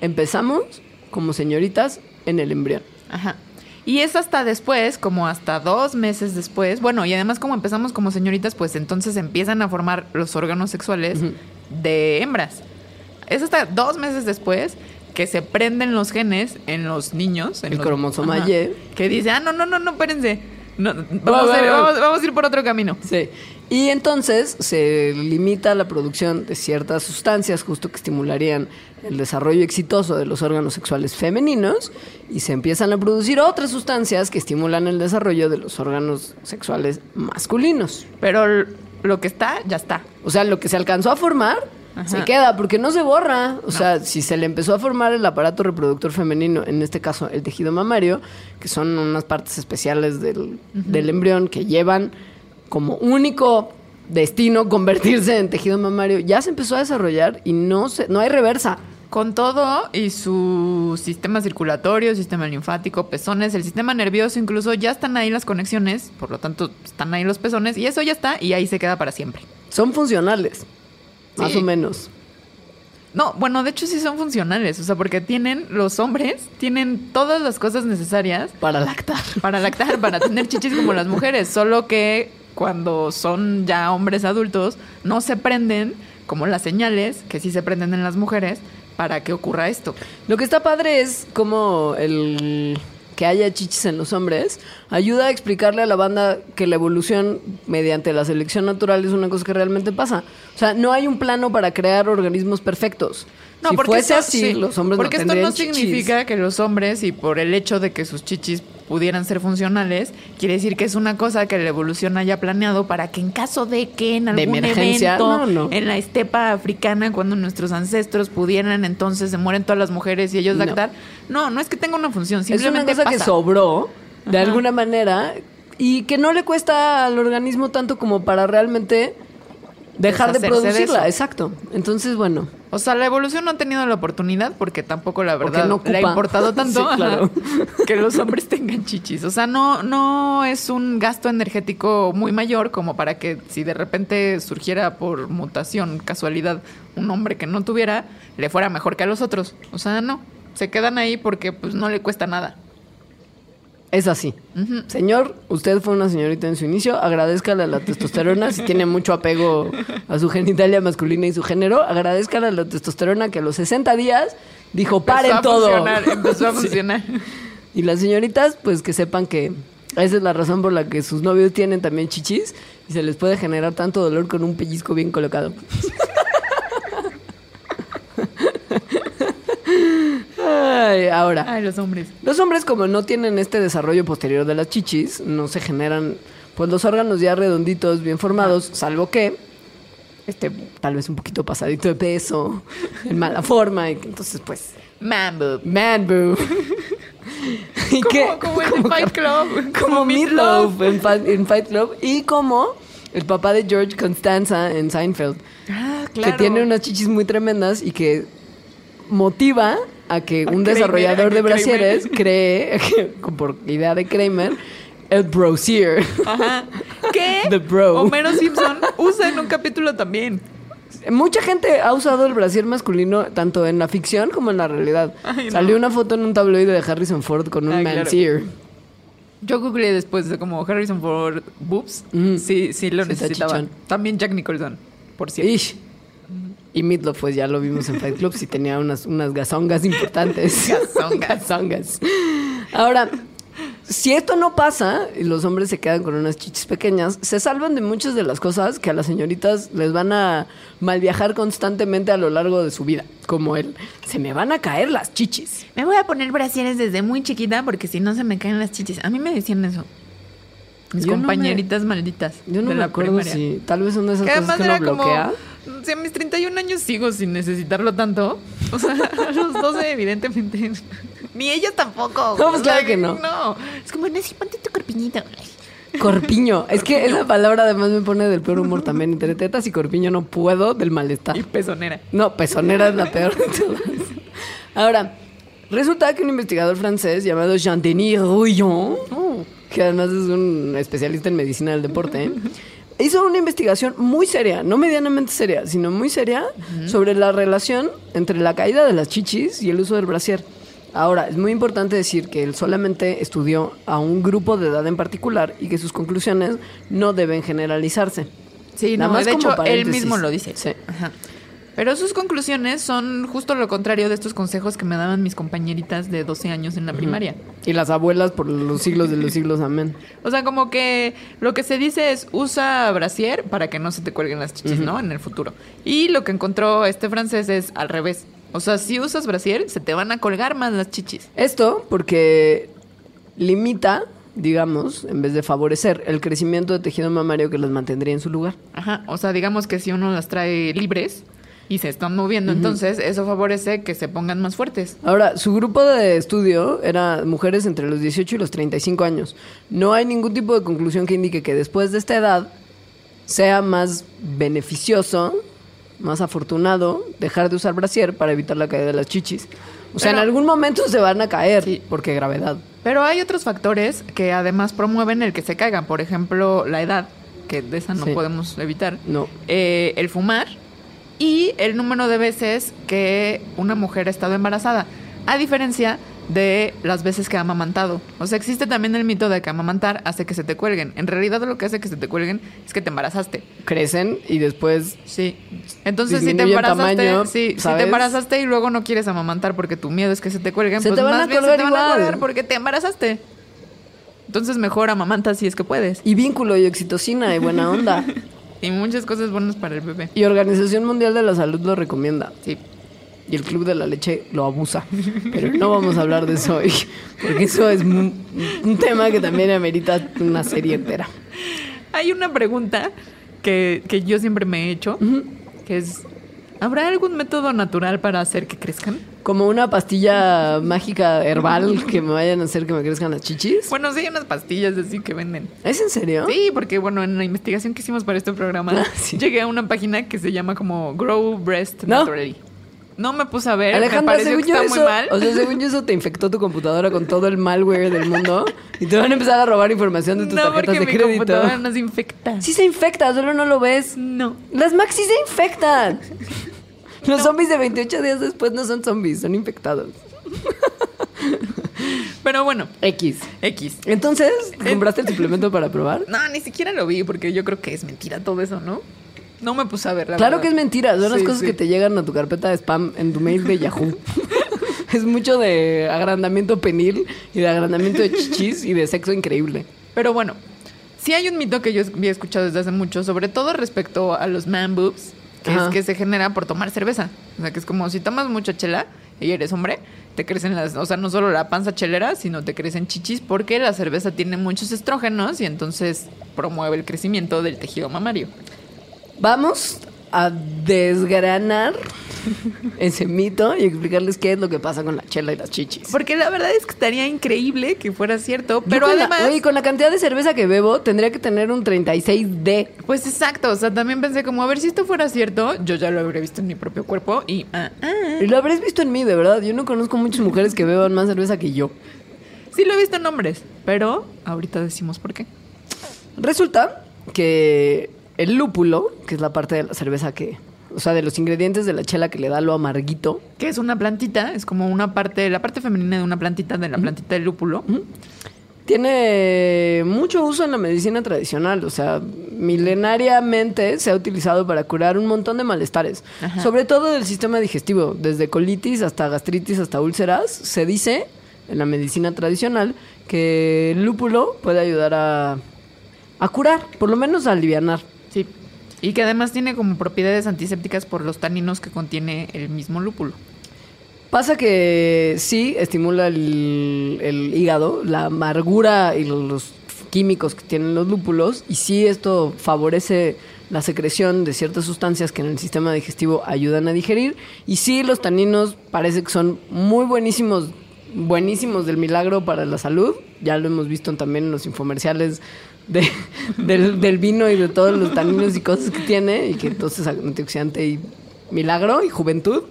empezamos como señoritas en el embrión. Ajá. Y es hasta después, como hasta dos meses después. Bueno, y además como empezamos como señoritas, pues entonces empiezan a formar los órganos sexuales de hembras. Es hasta dos meses después que se prenden los genes en los niños. En El los- cromosoma Ajá. Y. Que dice, ah, no, no, no, no, espérense. No, Va, vamos, a ir, vamos- vamos a ir por otro camino. Sí. Y entonces se limita la producción de ciertas sustancias justo que estimularían el desarrollo exitoso de los órganos sexuales femeninos y se empiezan a producir otras sustancias que estimulan el desarrollo de los órganos sexuales masculinos. Pero lo que está, ya está. O sea, lo que se alcanzó a formar Ajá. se queda porque no se borra. O sea, si se le empezó a formar el aparato reproductor femenino, en este caso el tejido mamario, que son unas partes especiales del, del embrión que llevan como único destino convertirse en tejido mamario, ya se empezó a desarrollar y no se, no hay reversa. Con todo y su sistema circulatorio, sistema linfático, pezones, el sistema nervioso, incluso ya están ahí las conexiones, por lo tanto están ahí los pezones y eso ya está y ahí se queda para siempre. Son funcionales, más o menos. No, bueno, de hecho sí son funcionales, o sea, porque tienen, los hombres tienen todas las cosas necesarias Para lactar. para lactar, para tener chichis como las mujeres, solo que cuando son ya hombres adultos no se prenden como las señales que sí se prenden en las mujeres para que ocurra esto. Lo que está padre es como el que haya chichis en los hombres ayuda a explicarle a la banda que la evolución mediante la selección natural es una cosa que realmente pasa. O sea, no hay un plano para crear organismos perfectos. si fuese esto- así, sí, los hombres porque no esto tendrían no chichis. significa que los hombres y por el hecho de que sus chichis pudieran ser funcionales, quiere decir que es una cosa que la evolución haya planeado para que en caso de que en algún emergencia, evento no, no. en la estepa africana, cuando nuestros ancestros pudieran, entonces se mueren todas las mujeres y ellos No. lactar. No, no es que tenga una función, Es una simplemente cosa que pasa. sobró de Ajá. alguna manera y que no le cuesta al organismo tanto como para realmente dejar de Deshacerse de producirla. Exacto. Entonces, bueno. O sea, la evolución no ha tenido la oportunidad porque tampoco la verdad no le ha importado tanto Sí, claro. que los hombres tengan chichis. O sea, no, no es un gasto energético muy mayor como para que si de repente surgiera por mutación, casualidad, un hombre que no tuviera, le fuera mejor que a los otros. O sea, no. Se quedan ahí porque pues no le cuesta nada. Es así. Señor, usted fue una señorita en su inicio, agradezcale a la testosterona si tiene mucho apego a su genitalia masculina y su género, agradezcale a la testosterona que a los 60 días dijo, paren Empezó todo. funcionar, empezó a Sí. funcionar. Y las señoritas, pues que sepan que esa es la razón por la que sus novios tienen también chichis y se les puede generar tanto dolor con un pellizco bien colocado. Ay, ahora. Ay, los hombres. Los hombres, como no tienen este desarrollo posterior de las chichis, no se generan pues los órganos ya redonditos, bien formados, salvo que este tal vez un poquito pasadito de peso, en mala forma, y entonces pues Mambo. man boo. y Como, como el de Fight Club. como Meatloaf. Meatloaf en, en Fight Club y como el papá de George Constanza en Seinfeld, Ah, claro. que tiene unas chichis muy tremendas y que motiva a que un desarrollador de que brasieres cree, por idea de Kramer, el brosier. Ajá. ¿Qué? The bro. Homero Simpson usa en un capítulo también. Mucha gente ha usado el brasier masculino tanto en la ficción como en la realidad. Ay, no. Salió una foto en un tabloide de Harrison Ford con un Ay, claro. manseer. Yo googleé después de como Harrison Ford boobs. Mm. Sí, sí lo Sí, necesitaba. También Jack Nicholson, por cierto. Ish. Y Meatloaf, pues ya lo vimos en Fight Club, sí tenía unas, unas gazongas importantes. Gazongas. Gazongas. Ahora, si esto no pasa y los hombres se quedan con unas chichis pequeñas, se salvan de muchas de las cosas que a las señoritas les van a mal viajar constantemente a lo largo de su vida. Como el, se me van a caer las chichis. Me voy a poner brasieres desde muy chiquita porque si no se me caen las chichis. A mí me decían eso. Mis Yo no me- compañeritas malditas. Yo no de me la acuerdo primaria. si tal vez son de esas Que cosas que uno como. Bloquea. Si a mis 31 años sigo sin necesitarlo tanto. O sea, a los 12, evidentemente. Ni ellas tampoco. No, pues O sea, claro que no. No. Es como, Nancy, ponte tu corpiñito. Corpiño. Es que esa palabra además me pone del peor humor también. Entre tetas y corpiño no puedo del malestar. Y pezonera. No, pezonera es la peor de todas. Ahora, resulta que un investigador francés llamado Jean-Denis Rouillon, que además es un especialista en medicina del deporte, hizo una investigación muy seria, no medianamente seria, sino muy seria, sobre la relación entre la caída de las chichis y el uso del brasier. Ahora, es muy importante decir que él solamente estudió a un grupo de edad en particular y que sus conclusiones no deben generalizarse. Sí, Nada no, más de como hecho, él mismo lo dice. Sí. Ajá. Pero sus conclusiones son justo lo contrario de estos consejos que me daban mis compañeritas de 12 años en la primaria. Y las abuelas por los siglos de los siglos, amén. O sea, como que lo que se dice es usa brasier para que no se te cuelguen las chichis, ¿no? En el futuro. Y lo que encontró este francés es al revés. O sea, si usas brasier, se te van a colgar más las chichis. Esto porque limita, digamos, en vez de favorecer el crecimiento de tejido mamario que las mantendría en su lugar. Ajá. O sea, digamos que si uno las trae libres y se están moviendo, entonces eso favorece que se pongan más fuertes. Ahora, su grupo de estudio era mujeres entre los 18 y los 35 años. No hay ningún tipo de conclusión que indique que después de esta edad sea más beneficioso, más afortunado dejar de usar brasier para evitar la caída de las chichis. O sea, Pero- en algún momento se van a caer, porque gravedad. Pero hay otros factores que además promueven el que se caigan. Por ejemplo, la edad, que de esa no Sí. podemos evitar. No. Eh, el fumar y el número de veces que una mujer ha estado embarazada. A diferencia de las veces que ha amamantado. O sea, existe también el mito de que amamantar hace que se te cuelguen. En realidad lo que hace que se te cuelguen es que te embarazaste. Crecen y después Sí. Entonces, si te embarazaste, tamaño, sí, si te embarazaste y luego no quieres amamantar porque tu miedo es que se te cuelguen, Se pues te van más a bien se te van a colgar porque te embarazaste. Entonces, mejor amamanta si es que puedes. Y vínculo y oxitocina y buena onda. Y muchas cosas buenas para el bebé. y Organización Mundial de la Salud lo recomienda. Sí. y el Club de la Leche lo abusa. Pero no vamos a hablar de eso hoy, porque eso es un tema que también amerita una serie entera. Hay una pregunta que, que yo siempre me he hecho, que es, ¿habrá algún método natural para hacer que crezcan? Como una pastilla mágica herbal que me vayan a hacer que me crezcan las chichis. Bueno, sí hay unas pastillas así que venden. ¿Es en serio? Sí, porque bueno, en la investigación que hicimos para este programa, Ah, sí. llegué a una página que se llama como Grow Breast No. Naturally. No me puse a ver, me Alejandra, pareció según que yo, está eso, muy mal. o sea, según yo eso te infectó tu computadora con todo el malware del mundo y te van a empezar a robar información de tus no, tarjetas porque de mi crédito. computadora no se infecta. Sí se infecta, solo no lo ves. No. Las Macs sí se infectan. Los zombies de 28 días después no son zombies, son infectados. Pero bueno, X. X. Entonces, ¿compraste el suplemento para probar? No, ni siquiera lo vi porque yo creo que es mentira todo eso, ¿no? No me puse a ver la Claro verdad. que es mentira, son las cosas sí. que te llegan a tu carpeta de spam en tu mail de Yahoo. es mucho de agrandamiento penil y de agrandamiento de chichis y de sexo increíble. Pero bueno, sí hay un mito que yo había escuchado desde hace mucho, sobre todo respecto a los man boobs, que Ajá. es que se genera por tomar cerveza. O sea, que es como si tomas mucha chela y eres hombre, te crecen las, o sea, no solo la panza chelera, sino te crecen chichis porque la cerveza tiene muchos estrógenos y entonces promueve el crecimiento del tejido mamario. Vamos a desgranar ese mito y explicarles qué es lo que pasa con la chela y las chichis. Porque la verdad es que estaría increíble que fuera cierto, pero con la- además... oye, con la cantidad de cerveza que bebo, tendría que tener un 36D. Pues exacto, o sea, también pensé como, a ver si esto fuera cierto, yo ya lo habría visto en mi propio cuerpo y... ah, ah. Y lo habréis visto en mí, de verdad. Yo no conozco muchas mujeres que beban más cerveza que yo. Sí lo he visto en hombres, pero ahorita decimos por qué. Resulta que el lúpulo, que es la parte de la cerveza que... O sea, de los ingredientes de la chela que le da lo amarguito, Que es una plantita, es como una parte, la parte femenina de una plantita, de la plantita del lúpulo. tiene mucho uso en la medicina tradicional. O sea, milenariamente se ha utilizado para curar un montón de malestares. Ajá. Sobre todo del sistema digestivo, desde colitis hasta gastritis hasta úlceras. Se dice en la medicina tradicional que el lúpulo puede ayudar a, a curar, por lo menos a alivianar. Sí. Y que además tiene como propiedades antisépticas por los taninos que contiene el mismo lúpulo. Pasa que sí estimula el, hígado, la amargura y los químicos que tienen los lúpulos, y sí esto favorece la secreción de ciertas sustancias que en el sistema digestivo ayudan a digerir, y sí los taninos parece que son muy buenísimos, buenísimos del milagro para la salud, ya lo hemos visto también en los infomerciales de- del, del vino y de todos los taninos y cosas que tiene, y que entonces antioxidante y milagro y juventud.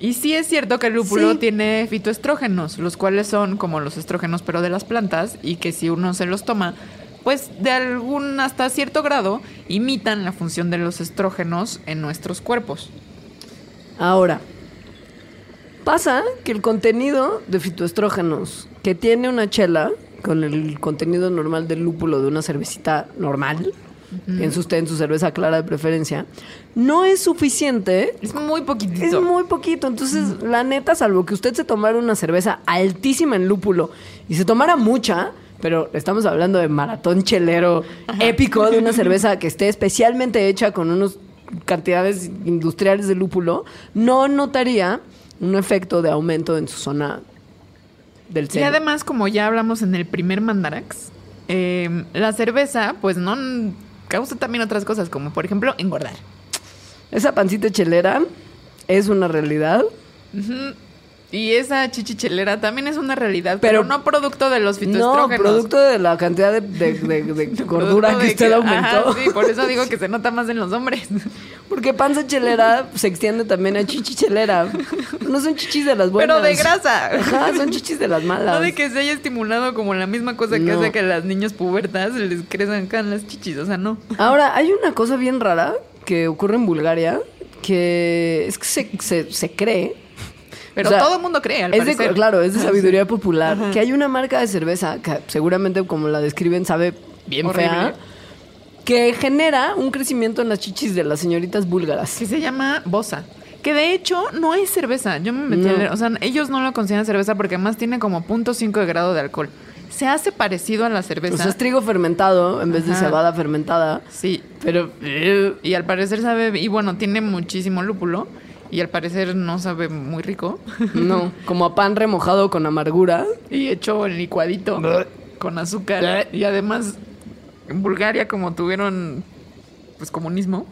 Y sí es cierto que el lúpulo Sí. tiene fitoestrógenos, los cuales son como los estrógenos pero de las plantas y que si uno se los toma, pues de algún hasta cierto grado imitan la función de los estrógenos en nuestros cuerpos. Ahora, pasa que el contenido de fitoestrógenos que tiene una chela con el contenido normal del lúpulo de una cervecita normal, en, su, en su cerveza clara de preferencia, no es suficiente. Es muy Es poquitito. muy poquito. Entonces, la neta, salvo que usted se tomara una cerveza altísima en lúpulo y se tomara mucha, pero estamos hablando de maratón chelero épico de una cerveza que esté especialmente hecha con unas cantidades industriales de lúpulo, no notaría un efecto de aumento en su zona del Y además, como ya hablamos en el primer Mandarax, eh, la cerveza, pues no causa también otras cosas, como por ejemplo engordar. Esa pancita chelera es una realidad. Y esa chichichelera también es una realidad, Pero- pero, no producto de los No, fitoestrógenos. producto de la cantidad de, de- de- de gordura que usted aumentó. Ajá, sí, por eso digo que se nota más en los hombres. Porque panza chelera se extiende también a chichi chelera. No son chichis de las buenas. Pero de grasa. Ajá, son chichis de las malas. No de que se haya estimulado como la misma cosa que No. hace que a las niñas pubertas les crezcan acá las chichis, o sea, no. Ahora, hay una cosa bien rara que ocurre en Bulgaria que es que se, se, se cree. Pero O sea, todo el mundo cree, al es de- claro, es de sabiduría popular. Que hay una marca de cerveza que seguramente, como la describen, sabe bien Horrible. fea. Que genera un crecimiento en las chichis de las señoritas búlgaras. Que se llama Bosa. Que de hecho no es cerveza. Yo me metí No. a leer. O sea, ellos no lo consideran cerveza porque además tiene como 0.5 de grado de alcohol. Se hace parecido a la cerveza. O sea, es trigo fermentado en vez de cebada fermentada. Sí. Pero. Y al parecer sabe. Y bueno, tiene muchísimo lúpulo. Y al parecer no sabe muy rico. No, como a pan remojado con amargura. y hecho en licuadito con azúcar. Y además, en Bulgaria, como tuvieron pues comunismo,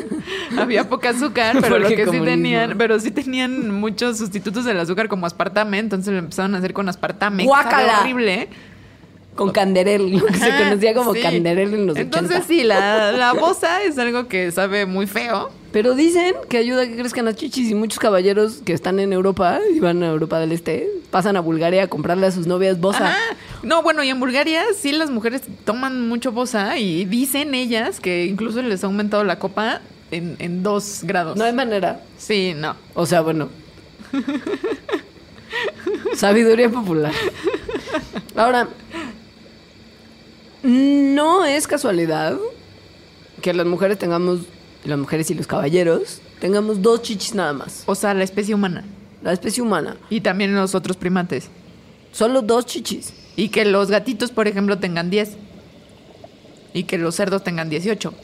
había poca azúcar, pero lo que sí tenían, pero sí tenían muchos sustitutos del azúcar como aspartame, entonces lo empezaron a hacer con aspartame. ¡Guácala! sabe horrible. Con canderel, lo que se conocía como sí. canderel en los Entonces 80. sí, la, la bosa es algo que sabe muy feo. Pero dicen que ayuda a que crezcan las chichis y muchos caballeros que están en Europa y van a Europa del Este pasan a Bulgaria a comprarle a sus novias bosa. Ajá. No, bueno, y en Bulgaria sí las mujeres toman mucho bosa y dicen ellas que incluso les ha aumentado la copa en, en dos grados. No hay manera. Sí, no. O sea, bueno. Sabiduría popular. Ahora, no es casualidad que las mujeres tengamos, las mujeres y los caballeros, tengamos dos chichis nada más. O sea, la especie humana. La especie humana. Y también los otros primates. Solo dos chichis. Y que los gatitos, por ejemplo, tengan 10. Y que los cerdos tengan 18.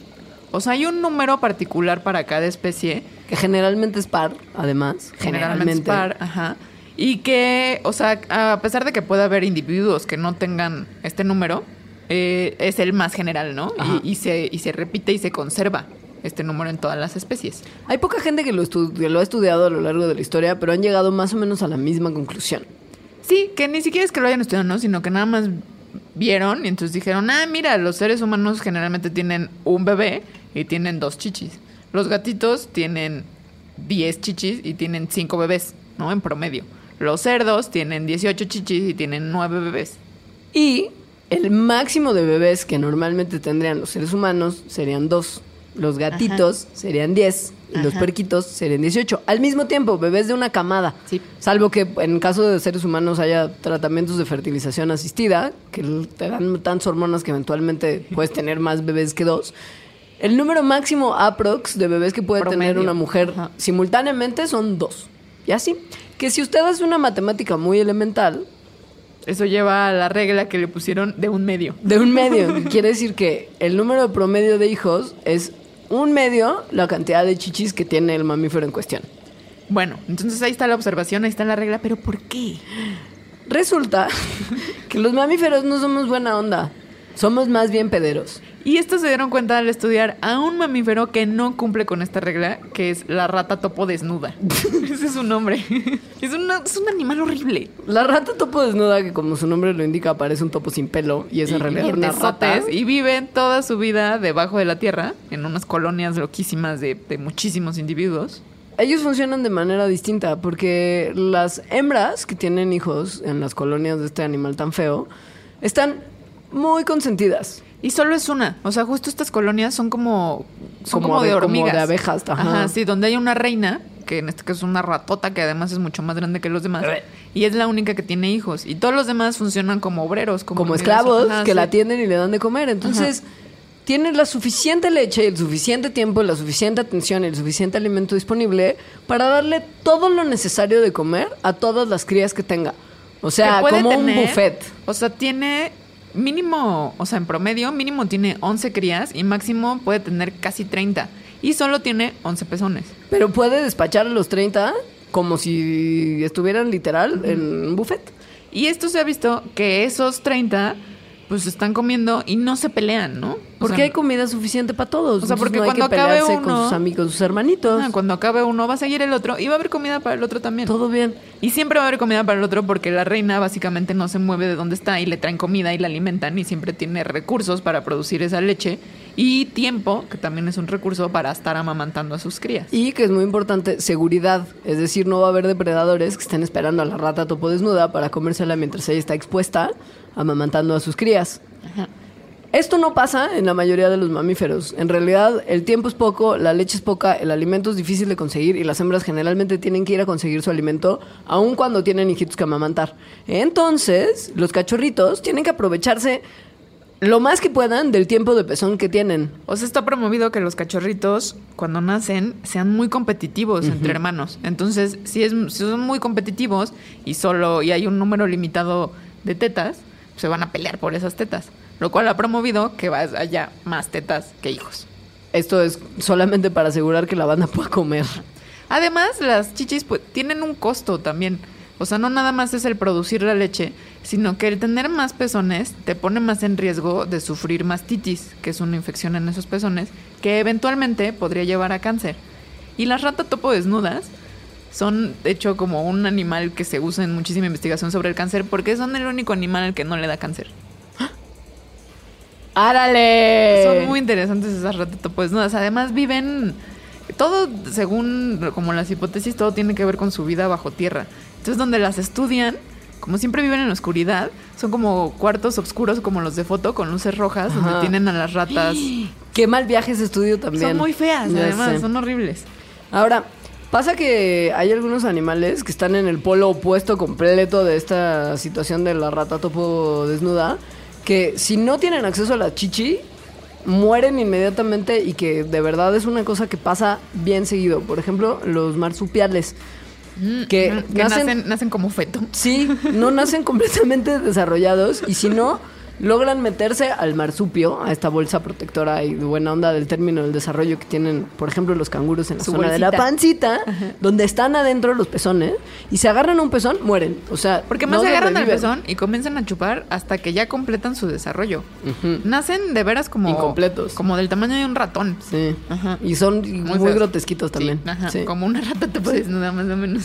O sea, hay un número particular para cada especie. Que generalmente es par, además. Generalmente, es par, ajá. Y que, o sea, a pesar de que pueda haber individuos que no tengan este número, eh, es el más general, ¿no? Y, y se, y se repite y se conserva este número en todas las especies. Hay poca gente que lo, que lo ha estudiado a lo largo de la historia, pero han llegado más o menos a la misma conclusión. Sí, que ni siquiera es que lo hayan estudiado, ¿no? Sino que nada más vieron y entonces dijeron, ah, mira, los seres humanos generalmente tienen un bebé y tienen dos chichis. Los gatitos tienen 10 chichis y tienen 5 bebés, ¿no? En promedio. Los cerdos tienen 18 chichis y tienen 9 bebés. Y el máximo de bebés que normalmente tendrían los seres humanos serían dos. Los gatitos serían 10 y los Ajá. perquitos serían 18. Al mismo tiempo, bebés de una camada. Sí. Salvo que en caso de seres humanos haya tratamientos de fertilización asistida, que te dan tantas hormonas que eventualmente puedes tener más bebés que dos. El número máximo aprox de bebés que puede tener una mujer Ajá. simultáneamente son dos. Y así. Que si usted hace una matemática muy elemental, Eso lleva a la regla que le pusieron de un medio. de un medio. quiere decir que el número promedio de hijos es un medio la cantidad de chichis que tiene el mamífero en cuestión. Bueno, entonces ahí está la observación, ahí está la regla, pero ¿por qué? Resulta que los mamíferos no somos buena onda. Somos más bien pederos. Y esto se dieron cuenta al estudiar a un mamífero que no cumple con esta regla, que es la rata topo desnuda. Ese es su nombre. Es, una- es un animal horrible. La rata topo desnuda, que como su nombre lo indica, parece un topo sin pelo y es en realidad una rata. Y viven toda su vida debajo de la tierra, en unas colonias loquísimas de, de muchísimos individuos. Ellos funcionan de manera distinta porque las hembras que tienen hijos en las colonias de este animal tan feo están muy consentidas. Y solo es una. O sea, justo estas colonias son como, son Como como, de abe- como hormigas. de abejas, ajá. sí, donde hay una reina, que en este caso es una ratota, que además es mucho más grande que los demás. Y es la única que tiene hijos. Y todos los demás funcionan como obreros, como, como hormigas. esclavos Ajá, que sí. la atienden y le dan de comer. Entonces, tienen la suficiente leche, el suficiente tiempo, la suficiente atención y el suficiente alimento disponible para darle todo lo necesario de comer a todas las crías que tenga. O sea, como un buffet. O sea, tiene mínimo, o sea, en promedio, mínimo tiene 11 crías y máximo puede tener casi 30. Y solo tiene 11 pezones. Pero puede despachar a los 30 como si estuvieran literal en un buffet. Y esto se ha visto que esos 30 pues están comiendo y no se pelean, ¿no? O Porque sea, hay comida suficiente para todos. O sea, porque no hay cuando que acabe pelearse con uno- sus amigos, sus hermanitos. ah, cuando acabe uno va a seguir el otro y va a haber comida para el otro también. Todo bien. Y siempre va a haber comida para el otro porque la reina básicamente no se mueve de donde está y le traen comida y la alimentan y siempre tiene recursos para producir esa leche y tiempo, que también es un recurso para estar amamantando a sus crías. Y que es muy importante, seguridad. Es decir, no va a haber depredadores que estén esperando a la rata topo desnuda para comérsela mientras ella está expuesta, amamantando a sus crías. Esto no pasa en la mayoría de los mamíferos. En realidad, el tiempo es poco, la leche es poca, el alimento es difícil de conseguir y las hembras generalmente tienen que ir a conseguir su alimento aun cuando tienen hijitos que amamantar. Entonces, los cachorritos tienen que aprovecharse lo más que puedan del tiempo de pezón que tienen. O sea, está promovido que los cachorritos, cuando nacen, sean muy competitivos entre hermanos. Entonces, si, es, si son muy competitivos y solo y hay un número limitado de tetas, se van a pelear por esas tetas. Lo cual ha promovido que haya más tetas que hijos. Esto es solamente para asegurar que la banda pueda comer. Además, las chichis pues, tienen un costo también. O sea, no nada más es el producir la leche, sino que el tener más pezones te pone más en riesgo de sufrir mastitis, que es una infección en esos pezones, que eventualmente podría llevar a cáncer. Y las ratas topo desnudas son, de hecho, como un animal que se usa en muchísima investigación sobre el cáncer, porque son el único animal al que no le da cáncer. ¡Árale! Son muy interesantes esas ratas topo desnudas. Además, viven. Todo, según como las hipótesis, todo tiene que ver con su vida bajo tierra. Entonces, donde las estudian, como siempre viven en la oscuridad, son como cuartos oscuros como los de foto, con luces rojas, Ajá. donde tienen a las ratas. Qué mal viaje ese estudio también. Son muy feas, Ya además, sé. son horribles. Ahora, pasa que hay algunos animales que están en el polo opuesto completo de esta situación de la rata topo desnuda, que si no tienen acceso a la chichi, mueren inmediatamente y que de verdad es una cosa que pasa bien seguido. Por ejemplo, los marsupiales. Que, Mm, Que nacen, nacen, nacen como feto. Sí, no nacen completamente desarrollados y si no, logran meterse al marsupio, a esta bolsa protectora y buena onda del término del desarrollo que tienen, por ejemplo, los canguros en la Su zona de la pancita, donde están adentro los pezones y se agarran a un pezón, mueren. O sea, Porque más no se agarran al pezón y comienzan a chupar hasta que ya completan su desarrollo. Nacen de veras como. Incompletos. Como del tamaño de un ratón. Sí. Ajá. Y son muy, grotesquitos también. Sí, ajá, Sí. Como una rata te puedes desnuda más o menos.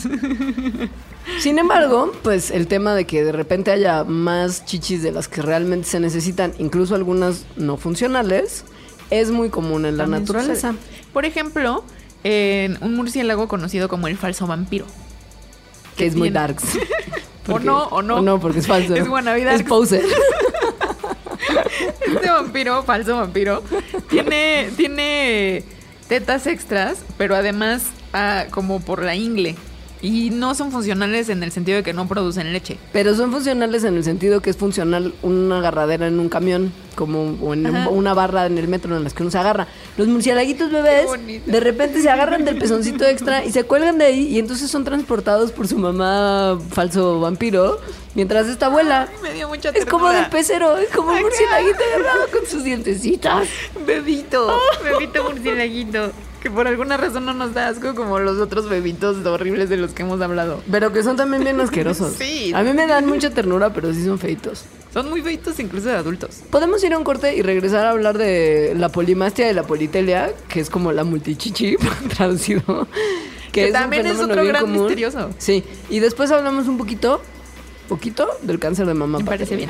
Sin embargo, pues el tema de que de repente haya más chichis de las que realmente se necesitan, incluso algunas no funcionales, es muy común en la También naturaleza. sucede. Por ejemplo, en un murciélago conocido como el falso vampiro. Que es muy darks. O no, o no. O no, porque es falso. Es wannabe Es poser. Este vampiro, falso vampiro, tiene, tiene tetas extras, pero además ah, como por la ingle. Y no son funcionales en el sentido de que no producen leche. Pero son funcionales en el sentido que es funcional una agarradera en un camión, como o en una barra en el metro en las que uno se agarra. Los murciélaguitos bebés de repente se agarran del pezoncito extra y se cuelgan de ahí y entonces son transportados por su mamá falso vampiro mientras esta abuela. Me dio mucha Es como del pecero, es como un murciélaguito agarrado con sus dientecitos. Bebito, bebito murciélaguito. Que por alguna razón no nos da asco como los otros bebitos horribles de los que hemos hablado. Pero que son también bien asquerosos. Sí. A mí me dan mucha ternura, pero sí son feitos. Son muy feitos incluso de adultos. Podemos ir a un corte y regresar a hablar de la polimastia y la politelia, que es como la multichichi, traducido. Que también es otro gran común. misterioso. Sí, y después hablamos un poquito, poquito, del cáncer de mama. Me parece bien.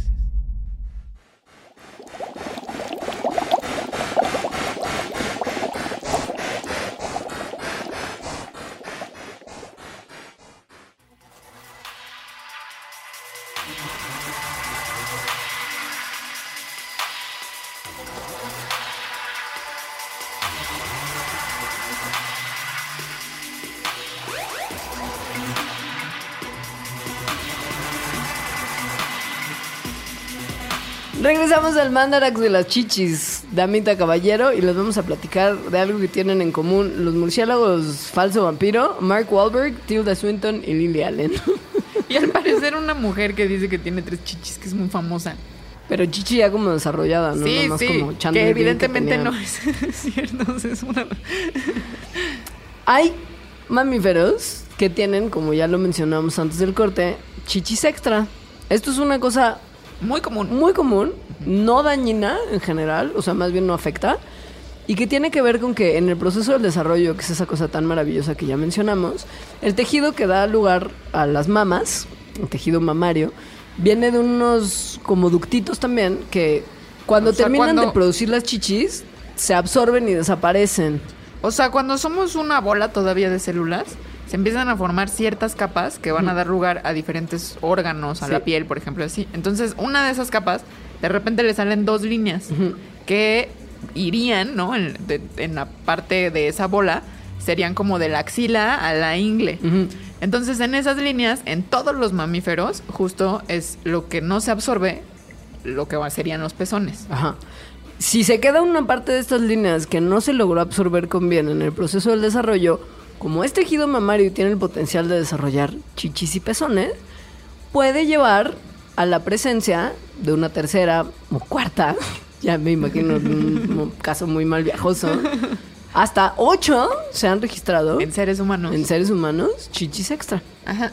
Regresamos al Mandarax de las chichis, Damita Caballero, y les vamos a platicar de algo que tienen en común los murciélagos falso vampiro, Mark Wahlberg, Tilda Swinton y Lily Allen. Y al parecer una mujer que dice que tiene tres chichis, que es muy famosa. Pero chichi ya como desarrollada, ¿no? sí, Nada más sí, como que evidentemente no es cierto. es una... Hay mamíferos que tienen, como ya lo mencionamos antes del corte, chichis extra. Esto es una cosa Muy común. muy común, no dañina en general, o sea, más bien no afecta, y que tiene que ver con que en el proceso del desarrollo, que es esa cosa tan maravillosa que ya mencionamos, el tejido que da lugar a las mamas, el tejido mamario, viene de unos como ductitos también que cuando O sea, terminan cuando- de producir las chichis, se absorben y desaparecen. O sea, cuando somos una bola todavía de células, se empiezan a formar ciertas capas que van a dar lugar a diferentes órganos, a Sí. la piel, por ejemplo, así. Entonces, una de esas capas, de repente le salen dos líneas que irían, ¿no? En, de- en la parte de esa bola, serían como de la axila a la ingle. Entonces, en esas líneas, en todos los mamíferos, justo es lo que no se absorbe, lo que serían los pezones. Ajá. Si se queda una parte de estas líneas que no se logró absorber con bien en el proceso del desarrollo, como es tejido mamario y tiene el potencial de desarrollar chichis y pezones, puede llevar a la presencia de una tercera o cuarta, ya me imagino un caso muy mal viajoso, hasta ocho se han registrado En seres humanos. en seres humanos chichis extra. Ajá.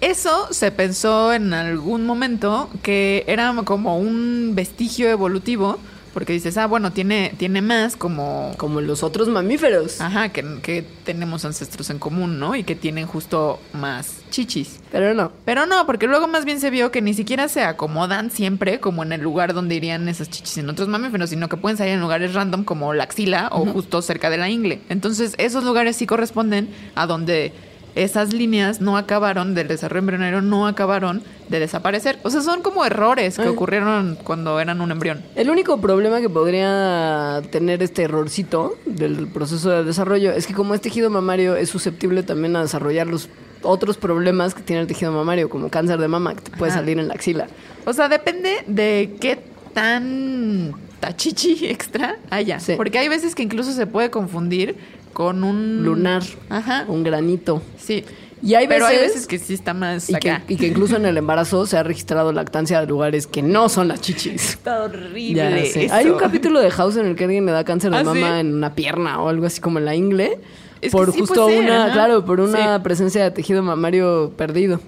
Eso se pensó en algún momento que era como un vestigio evolutivo, porque dices, ah, bueno, tiene, tiene más como... Como los otros mamíferos. Ajá, que, que tenemos ancestros en común, ¿no? Y que tienen justo más chichis. Pero no. Pero no, porque luego más bien se vio que ni siquiera se acomodan siempre como en el lugar donde irían esas chichis en otros mamíferos, sino que pueden salir en lugares random como la axila o justo cerca de la ingle. Entonces, esos lugares sí corresponden a donde esas líneas no acabaron del desarrollo embrionario, no acabaron de desaparecer. O sea, son como errores que ocurrieron cuando eran un embrión. El único problema que podría tener este errorcito del proceso de desarrollo es que como es tejido mamario es susceptible también a desarrollar los otros problemas que tiene el tejido mamario, como cáncer de mama que te puede Ajá. salir en la axila. O sea, depende de qué tan tachichi extra haya. Sí. Porque hay veces que incluso se puede confundir con un Lunar, Ajá. un granito. Sí. Y hay Pero hay veces- que sí está más Y que, acá. y que incluso en el embarazo se ha registrado lactancia de lugares que no son las chichis. Está horrible. Ya sé. eso. Hay un capítulo de House en el que alguien le da cáncer de ¿Ah, mama sí? en una pierna o algo así como en la ingle. Es que por sí justo puede ser, una, claro, por una Sí. presencia de tejido mamario perdido.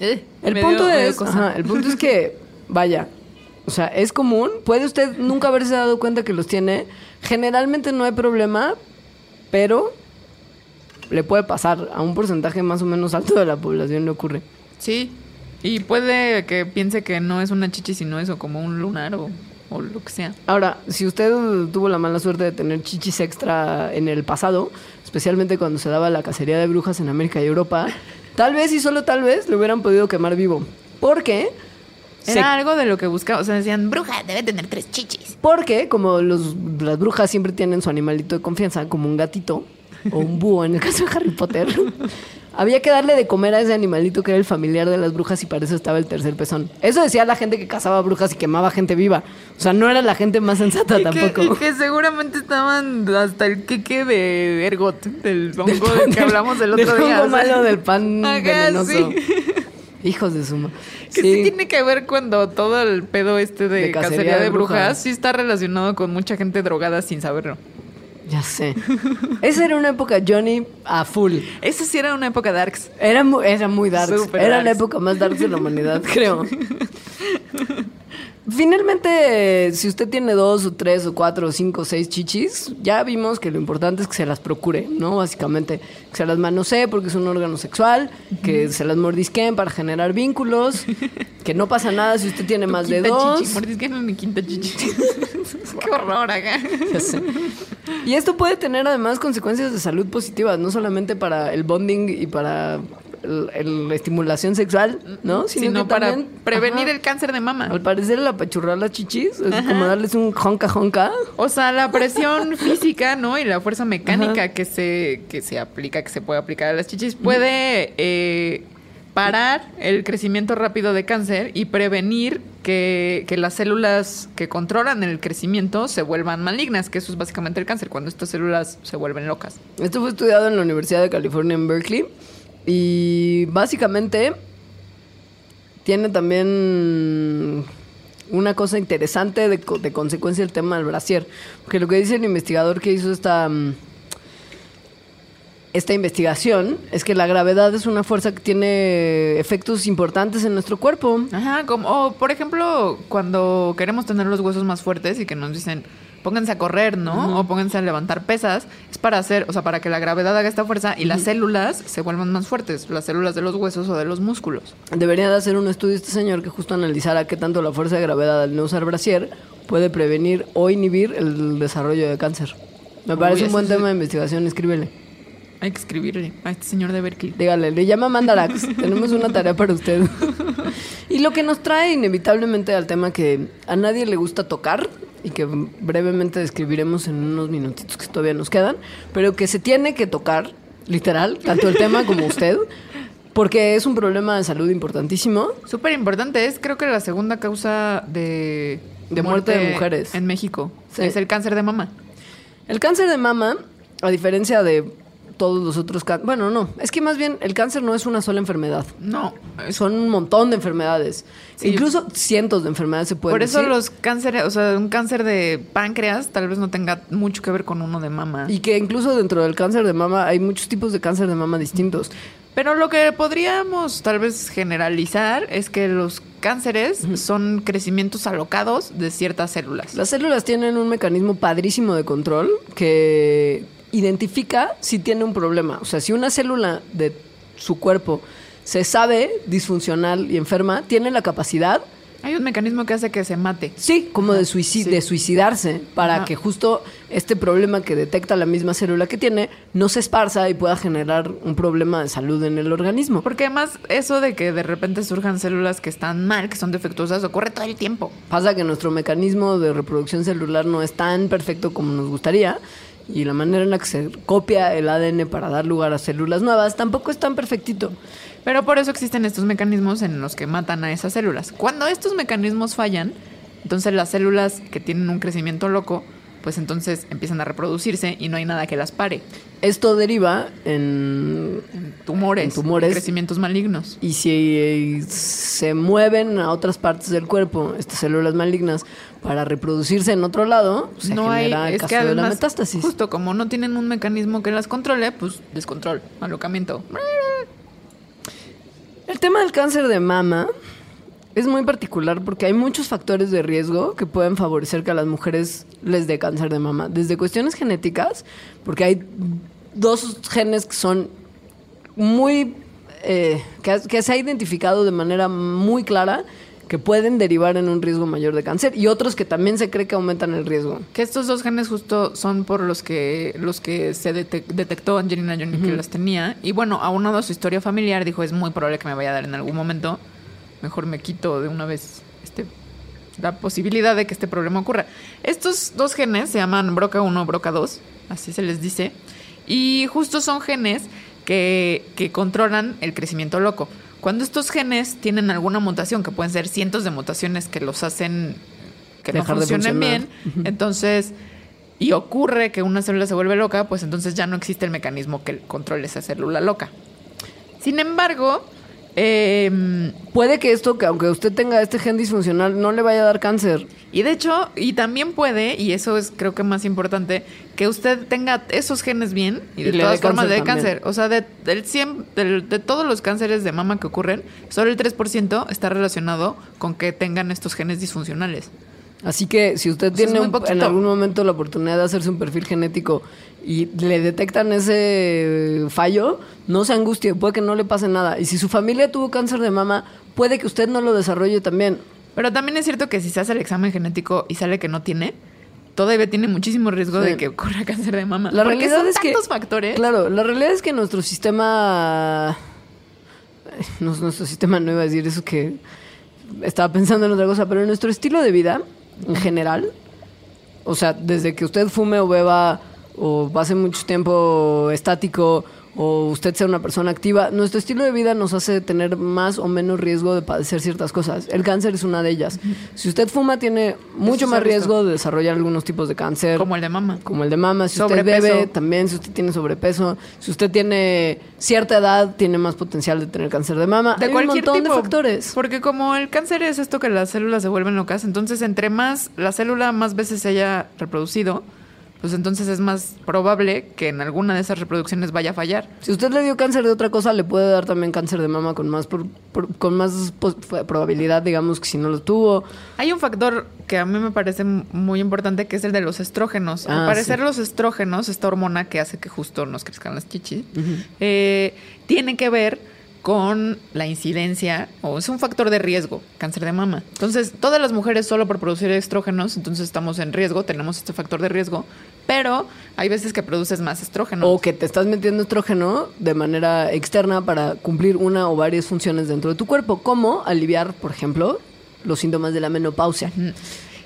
Eh, El punto dio- es, ajá, el punto es que, vaya, o sea, es común. Puede usted nunca haberse dado cuenta que los tiene. Generalmente no hay problema, pero le puede pasar a un porcentaje más o menos alto de la población le ocurre. Sí. Y puede que piense que no es una chichi, sino eso, como un lunar o, o lo que sea. Ahora, si usted tuvo la mala suerte de tener chichis extra en el pasado, especialmente cuando se daba la cacería de brujas en América y Europa, tal vez y solo tal vez le hubieran podido quemar vivo. Porque se Era algo de lo que buscaba. O sea, decían, bruja, debe tener tres chichis. Porque como los, las brujas siempre tienen su animalito de confianza, como un gatito o un búho en el caso de Harry Potter, había que darle de comer a ese animalito que era el familiar de las brujas y para eso estaba el tercer pezón. Eso decía la gente que cazaba brujas y quemaba gente viva. O sea, no era la gente más sensata Y que, tampoco. y que seguramente estaban hasta el queque de ergot, del hongo pan- del que hablamos el del otro día. hongo malo del pan venenoso. sí. Hijos de suma. Que sí. tiene que ver cuando todo el pedo este de, De cacería cacería, de brujas, brujas. sí está relacionado con mucha gente drogada sin saberlo. Ya sé. Esa era una época Johnny a full. Eso sí era una época darks. Era muy, era muy dark. Súper Era la darks. época más dark de la humanidad, creo. Finalmente, si usted tiene dos o tres o cuatro o cinco o seis chichis, ya vimos que lo importante es que se las procure, ¿no? Básicamente, que se las manosee porque es un órgano sexual, que se las mordisqueen para generar vínculos, que no pasa nada si usted tiene más de dos. chichi, mi quinta chichi. Qué horror acá. Ya sé. Y esto puede tener además consecuencias de salud positivas, no solamente para el bonding y para la estimulación sexual, ¿no? Sino, que para también- prevenir ajá. el cáncer de mama. Al parecer el apachurrar las chichis es como darles un jonca jonca. O sea, la presión física, ¿no? Y la fuerza mecánica Ajá. que se, que se aplica, que se puede aplicar a las chichis, puede eh, parar el crecimiento rápido de cáncer y prevenir que, que las células que controlan el crecimiento se vuelvan malignas, que eso es básicamente el cáncer, cuando estas células se vuelven locas. Esto fue estudiado en la Universidad de California en Berkeley y básicamente tiene también una cosa interesante de, de consecuencia el tema del brasier. Porque lo que dice el investigador que hizo esta, mm, esta investigación es que la gravedad es una fuerza que tiene efectos importantes en nuestro cuerpo. Ajá, como, por ejemplo, cuando queremos tener los huesos más fuertes y que nos dicen, pónganse a correr, ¿no? O pónganse a levantar pesas, es para hacer, o sea, para que la gravedad haga esta fuerza y las células se vuelvan más fuertes, las células de los huesos o de los músculos. Debería de hacer un estudio este señor que justo analizara qué tanto la fuerza de gravedad al no usar brasier puede prevenir o inhibir el desarrollo de cáncer. Me Uy, parece un eso buen tema de investigación, escríbele. Hay que escribirle a este señor de Berkeley. Dígale, le llama Mandarax. Tenemos una tarea para usted. y lo que nos trae inevitablemente al tema que a nadie le gusta tocar y que brevemente describiremos en unos minutitos que todavía nos quedan, pero que se tiene que tocar, literal, tanto el tema como usted, porque es un problema de salud importantísimo. Súper importante, es creo que la segunda causa de, De muerte de mujeres. en México. Sí. Es el cáncer de mama. El cáncer de mama, a diferencia de todos los otros cánceres, bueno, no, es que más bien el cáncer no es una sola enfermedad. No, es- Son un montón de enfermedades. Sí. Incluso cientos de enfermedades se pueden por eso decir. los cánceres, o sea, un cáncer de páncreas tal vez no tenga mucho que ver con uno de mama. Y que incluso dentro del cáncer de mama hay muchos tipos de cáncer de mama distintos. Pero lo que podríamos tal vez generalizar es que los cánceres son crecimientos alocados de ciertas células. Las células tienen un mecanismo padrísimo de control que identifica si tiene un problema. O sea, si una célula de su cuerpo se sabe disfuncional y enferma, tiene la capacidad Hay un mecanismo que hace que se mate. Sí, como de, suici- sí. de suicidarse para que justo este problema que detecta la misma célula que tiene no se esparza y pueda generar un problema de salud en el organismo. Porque además eso de que de repente surjan células que están mal, que son defectuosas, ocurre todo el tiempo. Pasa que nuestro mecanismo de reproducción celular no es tan perfecto como nos gustaría y la manera en la que se copia el ADN para dar lugar a células nuevas tampoco es tan perfectito. Pero por eso existen estos mecanismos en los que matan a esas células. Cuando estos mecanismos fallan, entonces las células que tienen un crecimiento loco, pues entonces empiezan a reproducirse y no hay nada que las pare. Esto deriva en En tumores, En tumores. en crecimientos malignos. Y si eh, se mueven a otras partes del cuerpo, estas células malignas, para reproducirse en otro lado, se no hay, genera el es caso que de la además, metástasis. justo como no tienen un mecanismo que las controle, pues descontrol, alocamiento. El tema del cáncer de mama es muy particular porque hay muchos factores de riesgo que pueden favorecer que a las mujeres les dé cáncer de mama. Desde cuestiones genéticas, porque hay dos genes que son muy... eh, que, que se ha identificado de manera muy clara que pueden derivar en un riesgo mayor de cáncer y otros que también se cree que aumentan el riesgo. Que estos dos genes justo son por los que los que se dete- detectó Angelina Jolie que las tenía. Y bueno, aunado a su historia familiar, dijo, es muy probable que me vaya a dar en algún momento. Mejor me quito de una vez este, la posibilidad de que este problema ocurra. Estos dos genes se llaman BRCA1, BRCA2, así se les dice. Y justo son genes que, que controlan el crecimiento loco. Cuando estos genes tienen alguna mutación, que pueden ser cientos de mutaciones que los hacen que Dejar no funcionen bien, entonces, y ocurre que una célula se vuelve loca, pues entonces ya no existe el mecanismo que controle esa célula loca. Sin embargo, eh, Puede que esto, que aunque usted tenga este gen disfuncional, no le vaya a dar cáncer. y de hecho, y también puede, y eso es creo que más importante, que usted tenga esos genes bien y de Y todas formas también. cáncer. O sea, de, del 100, del- de todos los cánceres de mama que ocurren, solo el 3% está relacionado con que tengan estos genes disfuncionales. Así que si usted tiene un- en algún momento la oportunidad de hacerse un perfil genético y le detectan ese fallo, no se angustie, puede que no le pase nada. Y si su familia tuvo cáncer de mama, puede que usted no lo desarrolle también. Pero también es cierto que si se hace el examen genético y sale que no tiene, todavía tiene muchísimo riesgo Sí. de que ocurra cáncer de mama. La Porque realidad son es que factores. Claro, la realidad es que nuestro sistema no, nuestro sistema no iba a decir eso que estaba pensando en otra cosa, pero nuestro estilo de vida en general, o sea, desde que usted fume o beba o pase mucho tiempo estático o usted sea una persona activa, nuestro estilo de vida nos hace tener más o menos riesgo de padecer ciertas cosas. El cáncer es una de ellas. Si usted fuma, tiene mucho más riesgo de desarrollar algunos tipos de cáncer. Como el de mama. Como el de mama, si usted bebe, también si usted tiene sobrepeso, si usted tiene cierta edad, tiene más potencial de tener cáncer de mama. De Hay un montón tipo. de factores. Porque como el cáncer es esto que las células se vuelven locas, entonces entre más la célula más veces se haya reproducido, pues entonces es más probable que en alguna de esas reproducciones vaya a fallar. Si usted le dio cáncer de otra cosa, le puede dar también cáncer de mama con más por- por- con más probabilidad, digamos, que si no lo tuvo. Hay un factor que a mí me parece muy importante que es el de los estrógenos. Ah, Al parecer sí. los estrógenos, esta hormona que hace que justo nos crezcan las chichis, eh, tiene que ver con la incidencia o es un factor de riesgo, cáncer de mama. Entonces, todas las mujeres solo por producir estrógenos, entonces estamos en riesgo, tenemos este factor de riesgo, pero hay veces que produces más estrógenos. O que te estás metiendo estrógeno de manera externa para cumplir una o varias funciones dentro de tu cuerpo, como aliviar, por ejemplo, los síntomas de la menopausia.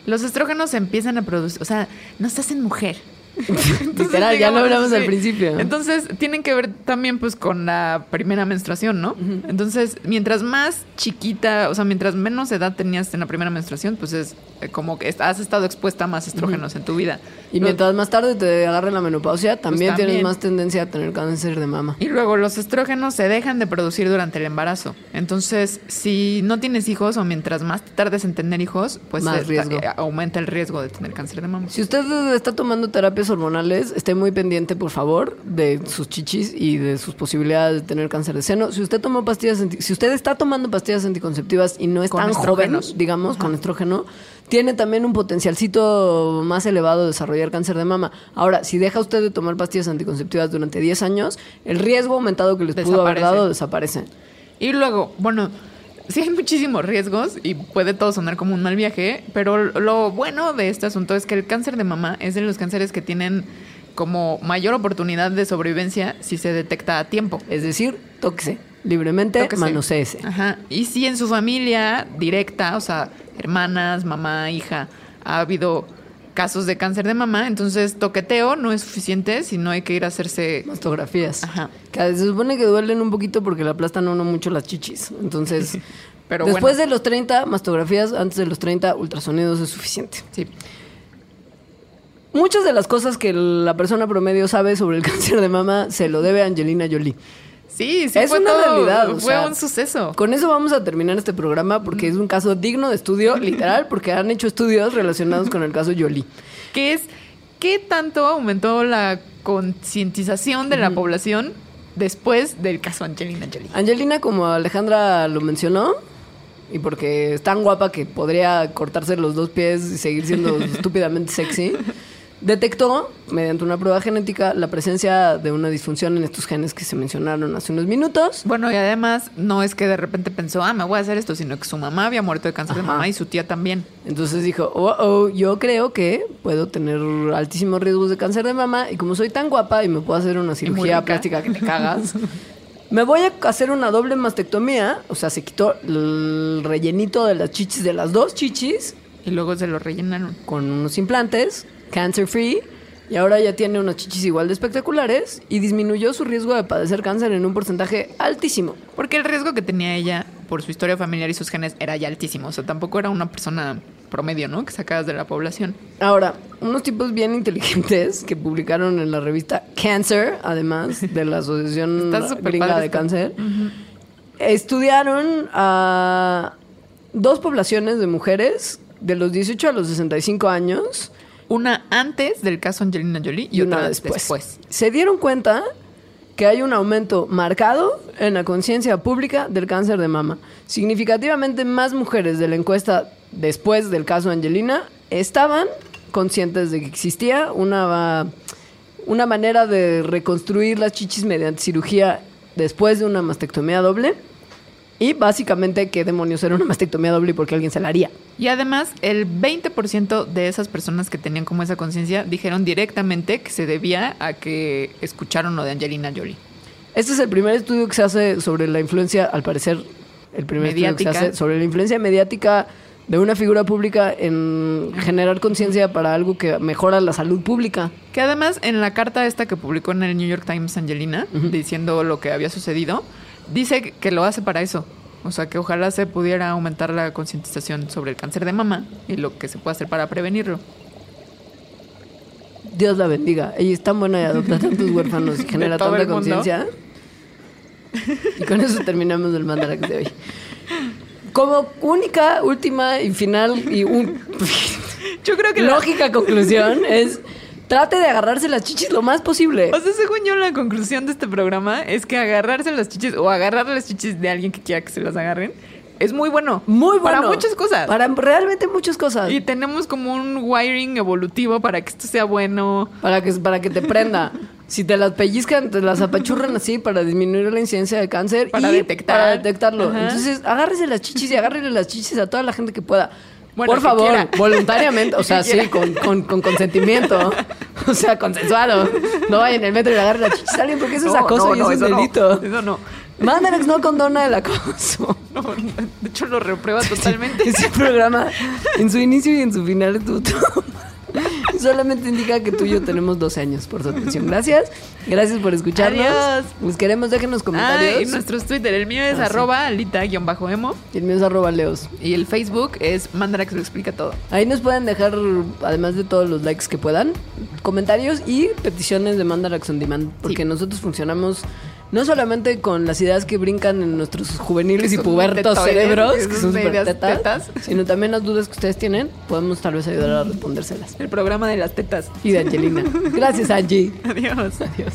Los estrógenos empiezan a producir, o sea, no estás en mujer. Entonces, Literal, ya lo hablamos al principio. Entonces, tienen que ver también pues con la primera menstruación, ¿no? Entonces, mientras más chiquita, o sea, mientras menos edad tenías en la primera menstruación, pues es eh, como que has estado expuesta a más estrógenos en tu vida. Y mientras más tarde te agarre la menopausia, también, tienes también. más tendencia a tener cáncer de mama. Y luego los estrógenos se dejan de producir durante el embarazo. Entonces, si no tienes hijos o mientras más te tardes en tener hijos, pues Más eh, riesgo. eh, aumenta el riesgo de tener cáncer de mama. Si usted está tomando terapias hormonales, esté muy pendiente, por favor, de sus chichis y de sus posibilidades de tener cáncer de seno. Si usted tomó pastillas, si usted está tomando pastillas anticonceptivas y no es Con tan joven, digamos, con estrógeno, tiene también un potencialcito más elevado de desarrollar cáncer de mama. Ahora, si deja usted de tomar pastillas anticonceptivas durante 10 años, el riesgo aumentado que les pudo haber dado desaparece. Y luego, bueno, sí hay muchísimos riesgos y puede todo sonar como un mal viaje, pero lo bueno de este asunto es que el cáncer de mama es de los cánceres que tienen como mayor oportunidad de sobrevivencia si se detecta a tiempo. Es decir, tóquese libremente, Tóquese. manoséese. Ajá. Y si en su familia directa, o sea, hermanas, mamá, hija, ha habido casos de cáncer de mama, entonces toqueteo no es suficiente, sino hay que ir a hacerse... Mastografías. Ajá. Que se supone que duelen un poquito porque le aplastan a uno mucho las chichis. Entonces, Pero después bueno. de los 30, mastografías, antes de los 30, ultrasonidos es suficiente. Sí. Muchas de las cosas que la persona promedio sabe sobre el cáncer de mama se lo debe a Angelina Jolie. Sí, sí. Es fue una todo- realidad, o Fue sea, un suceso. Con eso vamos a terminar este programa porque es un caso digno de estudio, literal, porque han hecho estudios relacionados con el caso Jolie. que es qué tanto aumentó la concientización de la población después del caso Angelina Jolie. Angelina, como Alejandra lo mencionó, y porque es tan guapa que podría cortarse los dos pies y seguir siendo estúpidamente sexy, detectó, mediante una prueba genética, la presencia de una disfunción en estos genes que se mencionaron hace unos minutos. Bueno, y además no es que de repente pensó, ah, me voy a hacer esto, sino que su mamá había muerto de cáncer de mamá y su tía también. Entonces dijo, oh, oh, yo creo que puedo tener altísimos riesgos de cáncer de mama y como soy tan guapa y me puedo hacer una cirugía plástica que te cagas, me voy a hacer una doble mastectomía, o sea, se quitó el rellenito de las chichis de las dos chichis Y luego se lo rellenaron. con unos implantes, cancer free, y ahora ya tiene unas chichis igual de espectaculares y disminuyó su riesgo de padecer cáncer en un porcentaje altísimo. Porque el riesgo que tenía ella por su historia familiar y sus genes era ya altísimo. O sea, tampoco era una persona promedio, ¿no? Que sacabas de la población. Ahora, unos tipos bien inteligentes que publicaron en la revista Cancer, además de la Asociación Gringa de. Cáncer, estudiaron a dos poblaciones de mujeres de los 18 a los 65 años Una antes del caso Angelina Jolie y, otra después. después. Se dieron cuenta que hay un aumento marcado en la conciencia pública del cáncer de mama. Significativamente más mujeres de la encuesta después del caso Angelina estaban conscientes de que existía una, una manera de reconstruir las chichis mediante cirugía después de una mastectomía doble. Y básicamente, ¿qué demonios era una mastectomía doble y por qué alguien se la haría? Y además, el 20% de esas personas que tenían como esa conciencia dijeron directamente que se debía a que escucharon lo de Angelina Jolie. Este es el primer estudio que se hace sobre la influencia, al parecer, el primer estudio que se hace sobre la influencia mediática de una figura pública en generar conciencia para algo que mejora la salud pública. Que además en la carta esta que publicó en el New York Times Angelina, diciendo lo que había sucedido, dice que- lo hace para eso. O sea, que ojalá se pudiera aumentar la concientización sobre el cáncer de mama y lo que se puede hacer para prevenirlo. Dios la bendiga. Ella es tan buena y adopta tantos huérfanos y genera tanta conciencia. Y con eso terminamos el mandarax de hoy. Como única, última y final y un Yo creo que la- lógica conclusión es trate de agarrarse las chichis lo más posible. O sea, según yo, la conclusión de este programa es que agarrarse las chichis o agarrar las chichis de alguien que quiera que se las agarren es muy bueno. Muy bueno. Para muchas cosas. Para realmente muchas cosas. Y tenemos como un wiring evolutivo para que esto sea bueno. Para que, para que te prenda. Si te las pellizcan, te las apachurran así para disminuir la incidencia de cáncer Para y detectar. para detectarlo. Ajá. Entonces, agárrese las chichis y agárrele las chichis a toda la gente que pueda. Bueno, Por favor, quiera. voluntariamente, o sea, sí, con, con- con consentimiento. O sea, consensuado. No vaya en el metro y le agarre las chichis a alguien porque eso es No, acoso no, y no, eso es delito. Eso no. Mandarax no condona el acoso. No, De hecho, lo reprueba totalmente. Este programa, en su inicio y en su final, todo mal. Solamente indica que tú y yo tenemos 12 años por su atención. Gracias. Gracias por escucharnos. Adiós. Los queremos. Déjenos Ah, comentarios. y nuestros Twitter. El mío es Ah, sí. arroba alita-emo. Y el mío es arroba leos. Y el Facebook es Mandarax lo explica todo. Ahí nos pueden dejar, además de todos los likes que puedan, comentarios y peticiones de Mandarax on Demand. Porque nosotros funcionamos no solamente con las ideas que brincan en nuestros juveniles y pubertos cerebros, que son tetas, tetas. sino también las dudas que ustedes tienen. Podemos tal vez ayudar a respondérselas. El programa de las tetas. Y de Angelina. Gracias, Angie. Adiós. Adiós.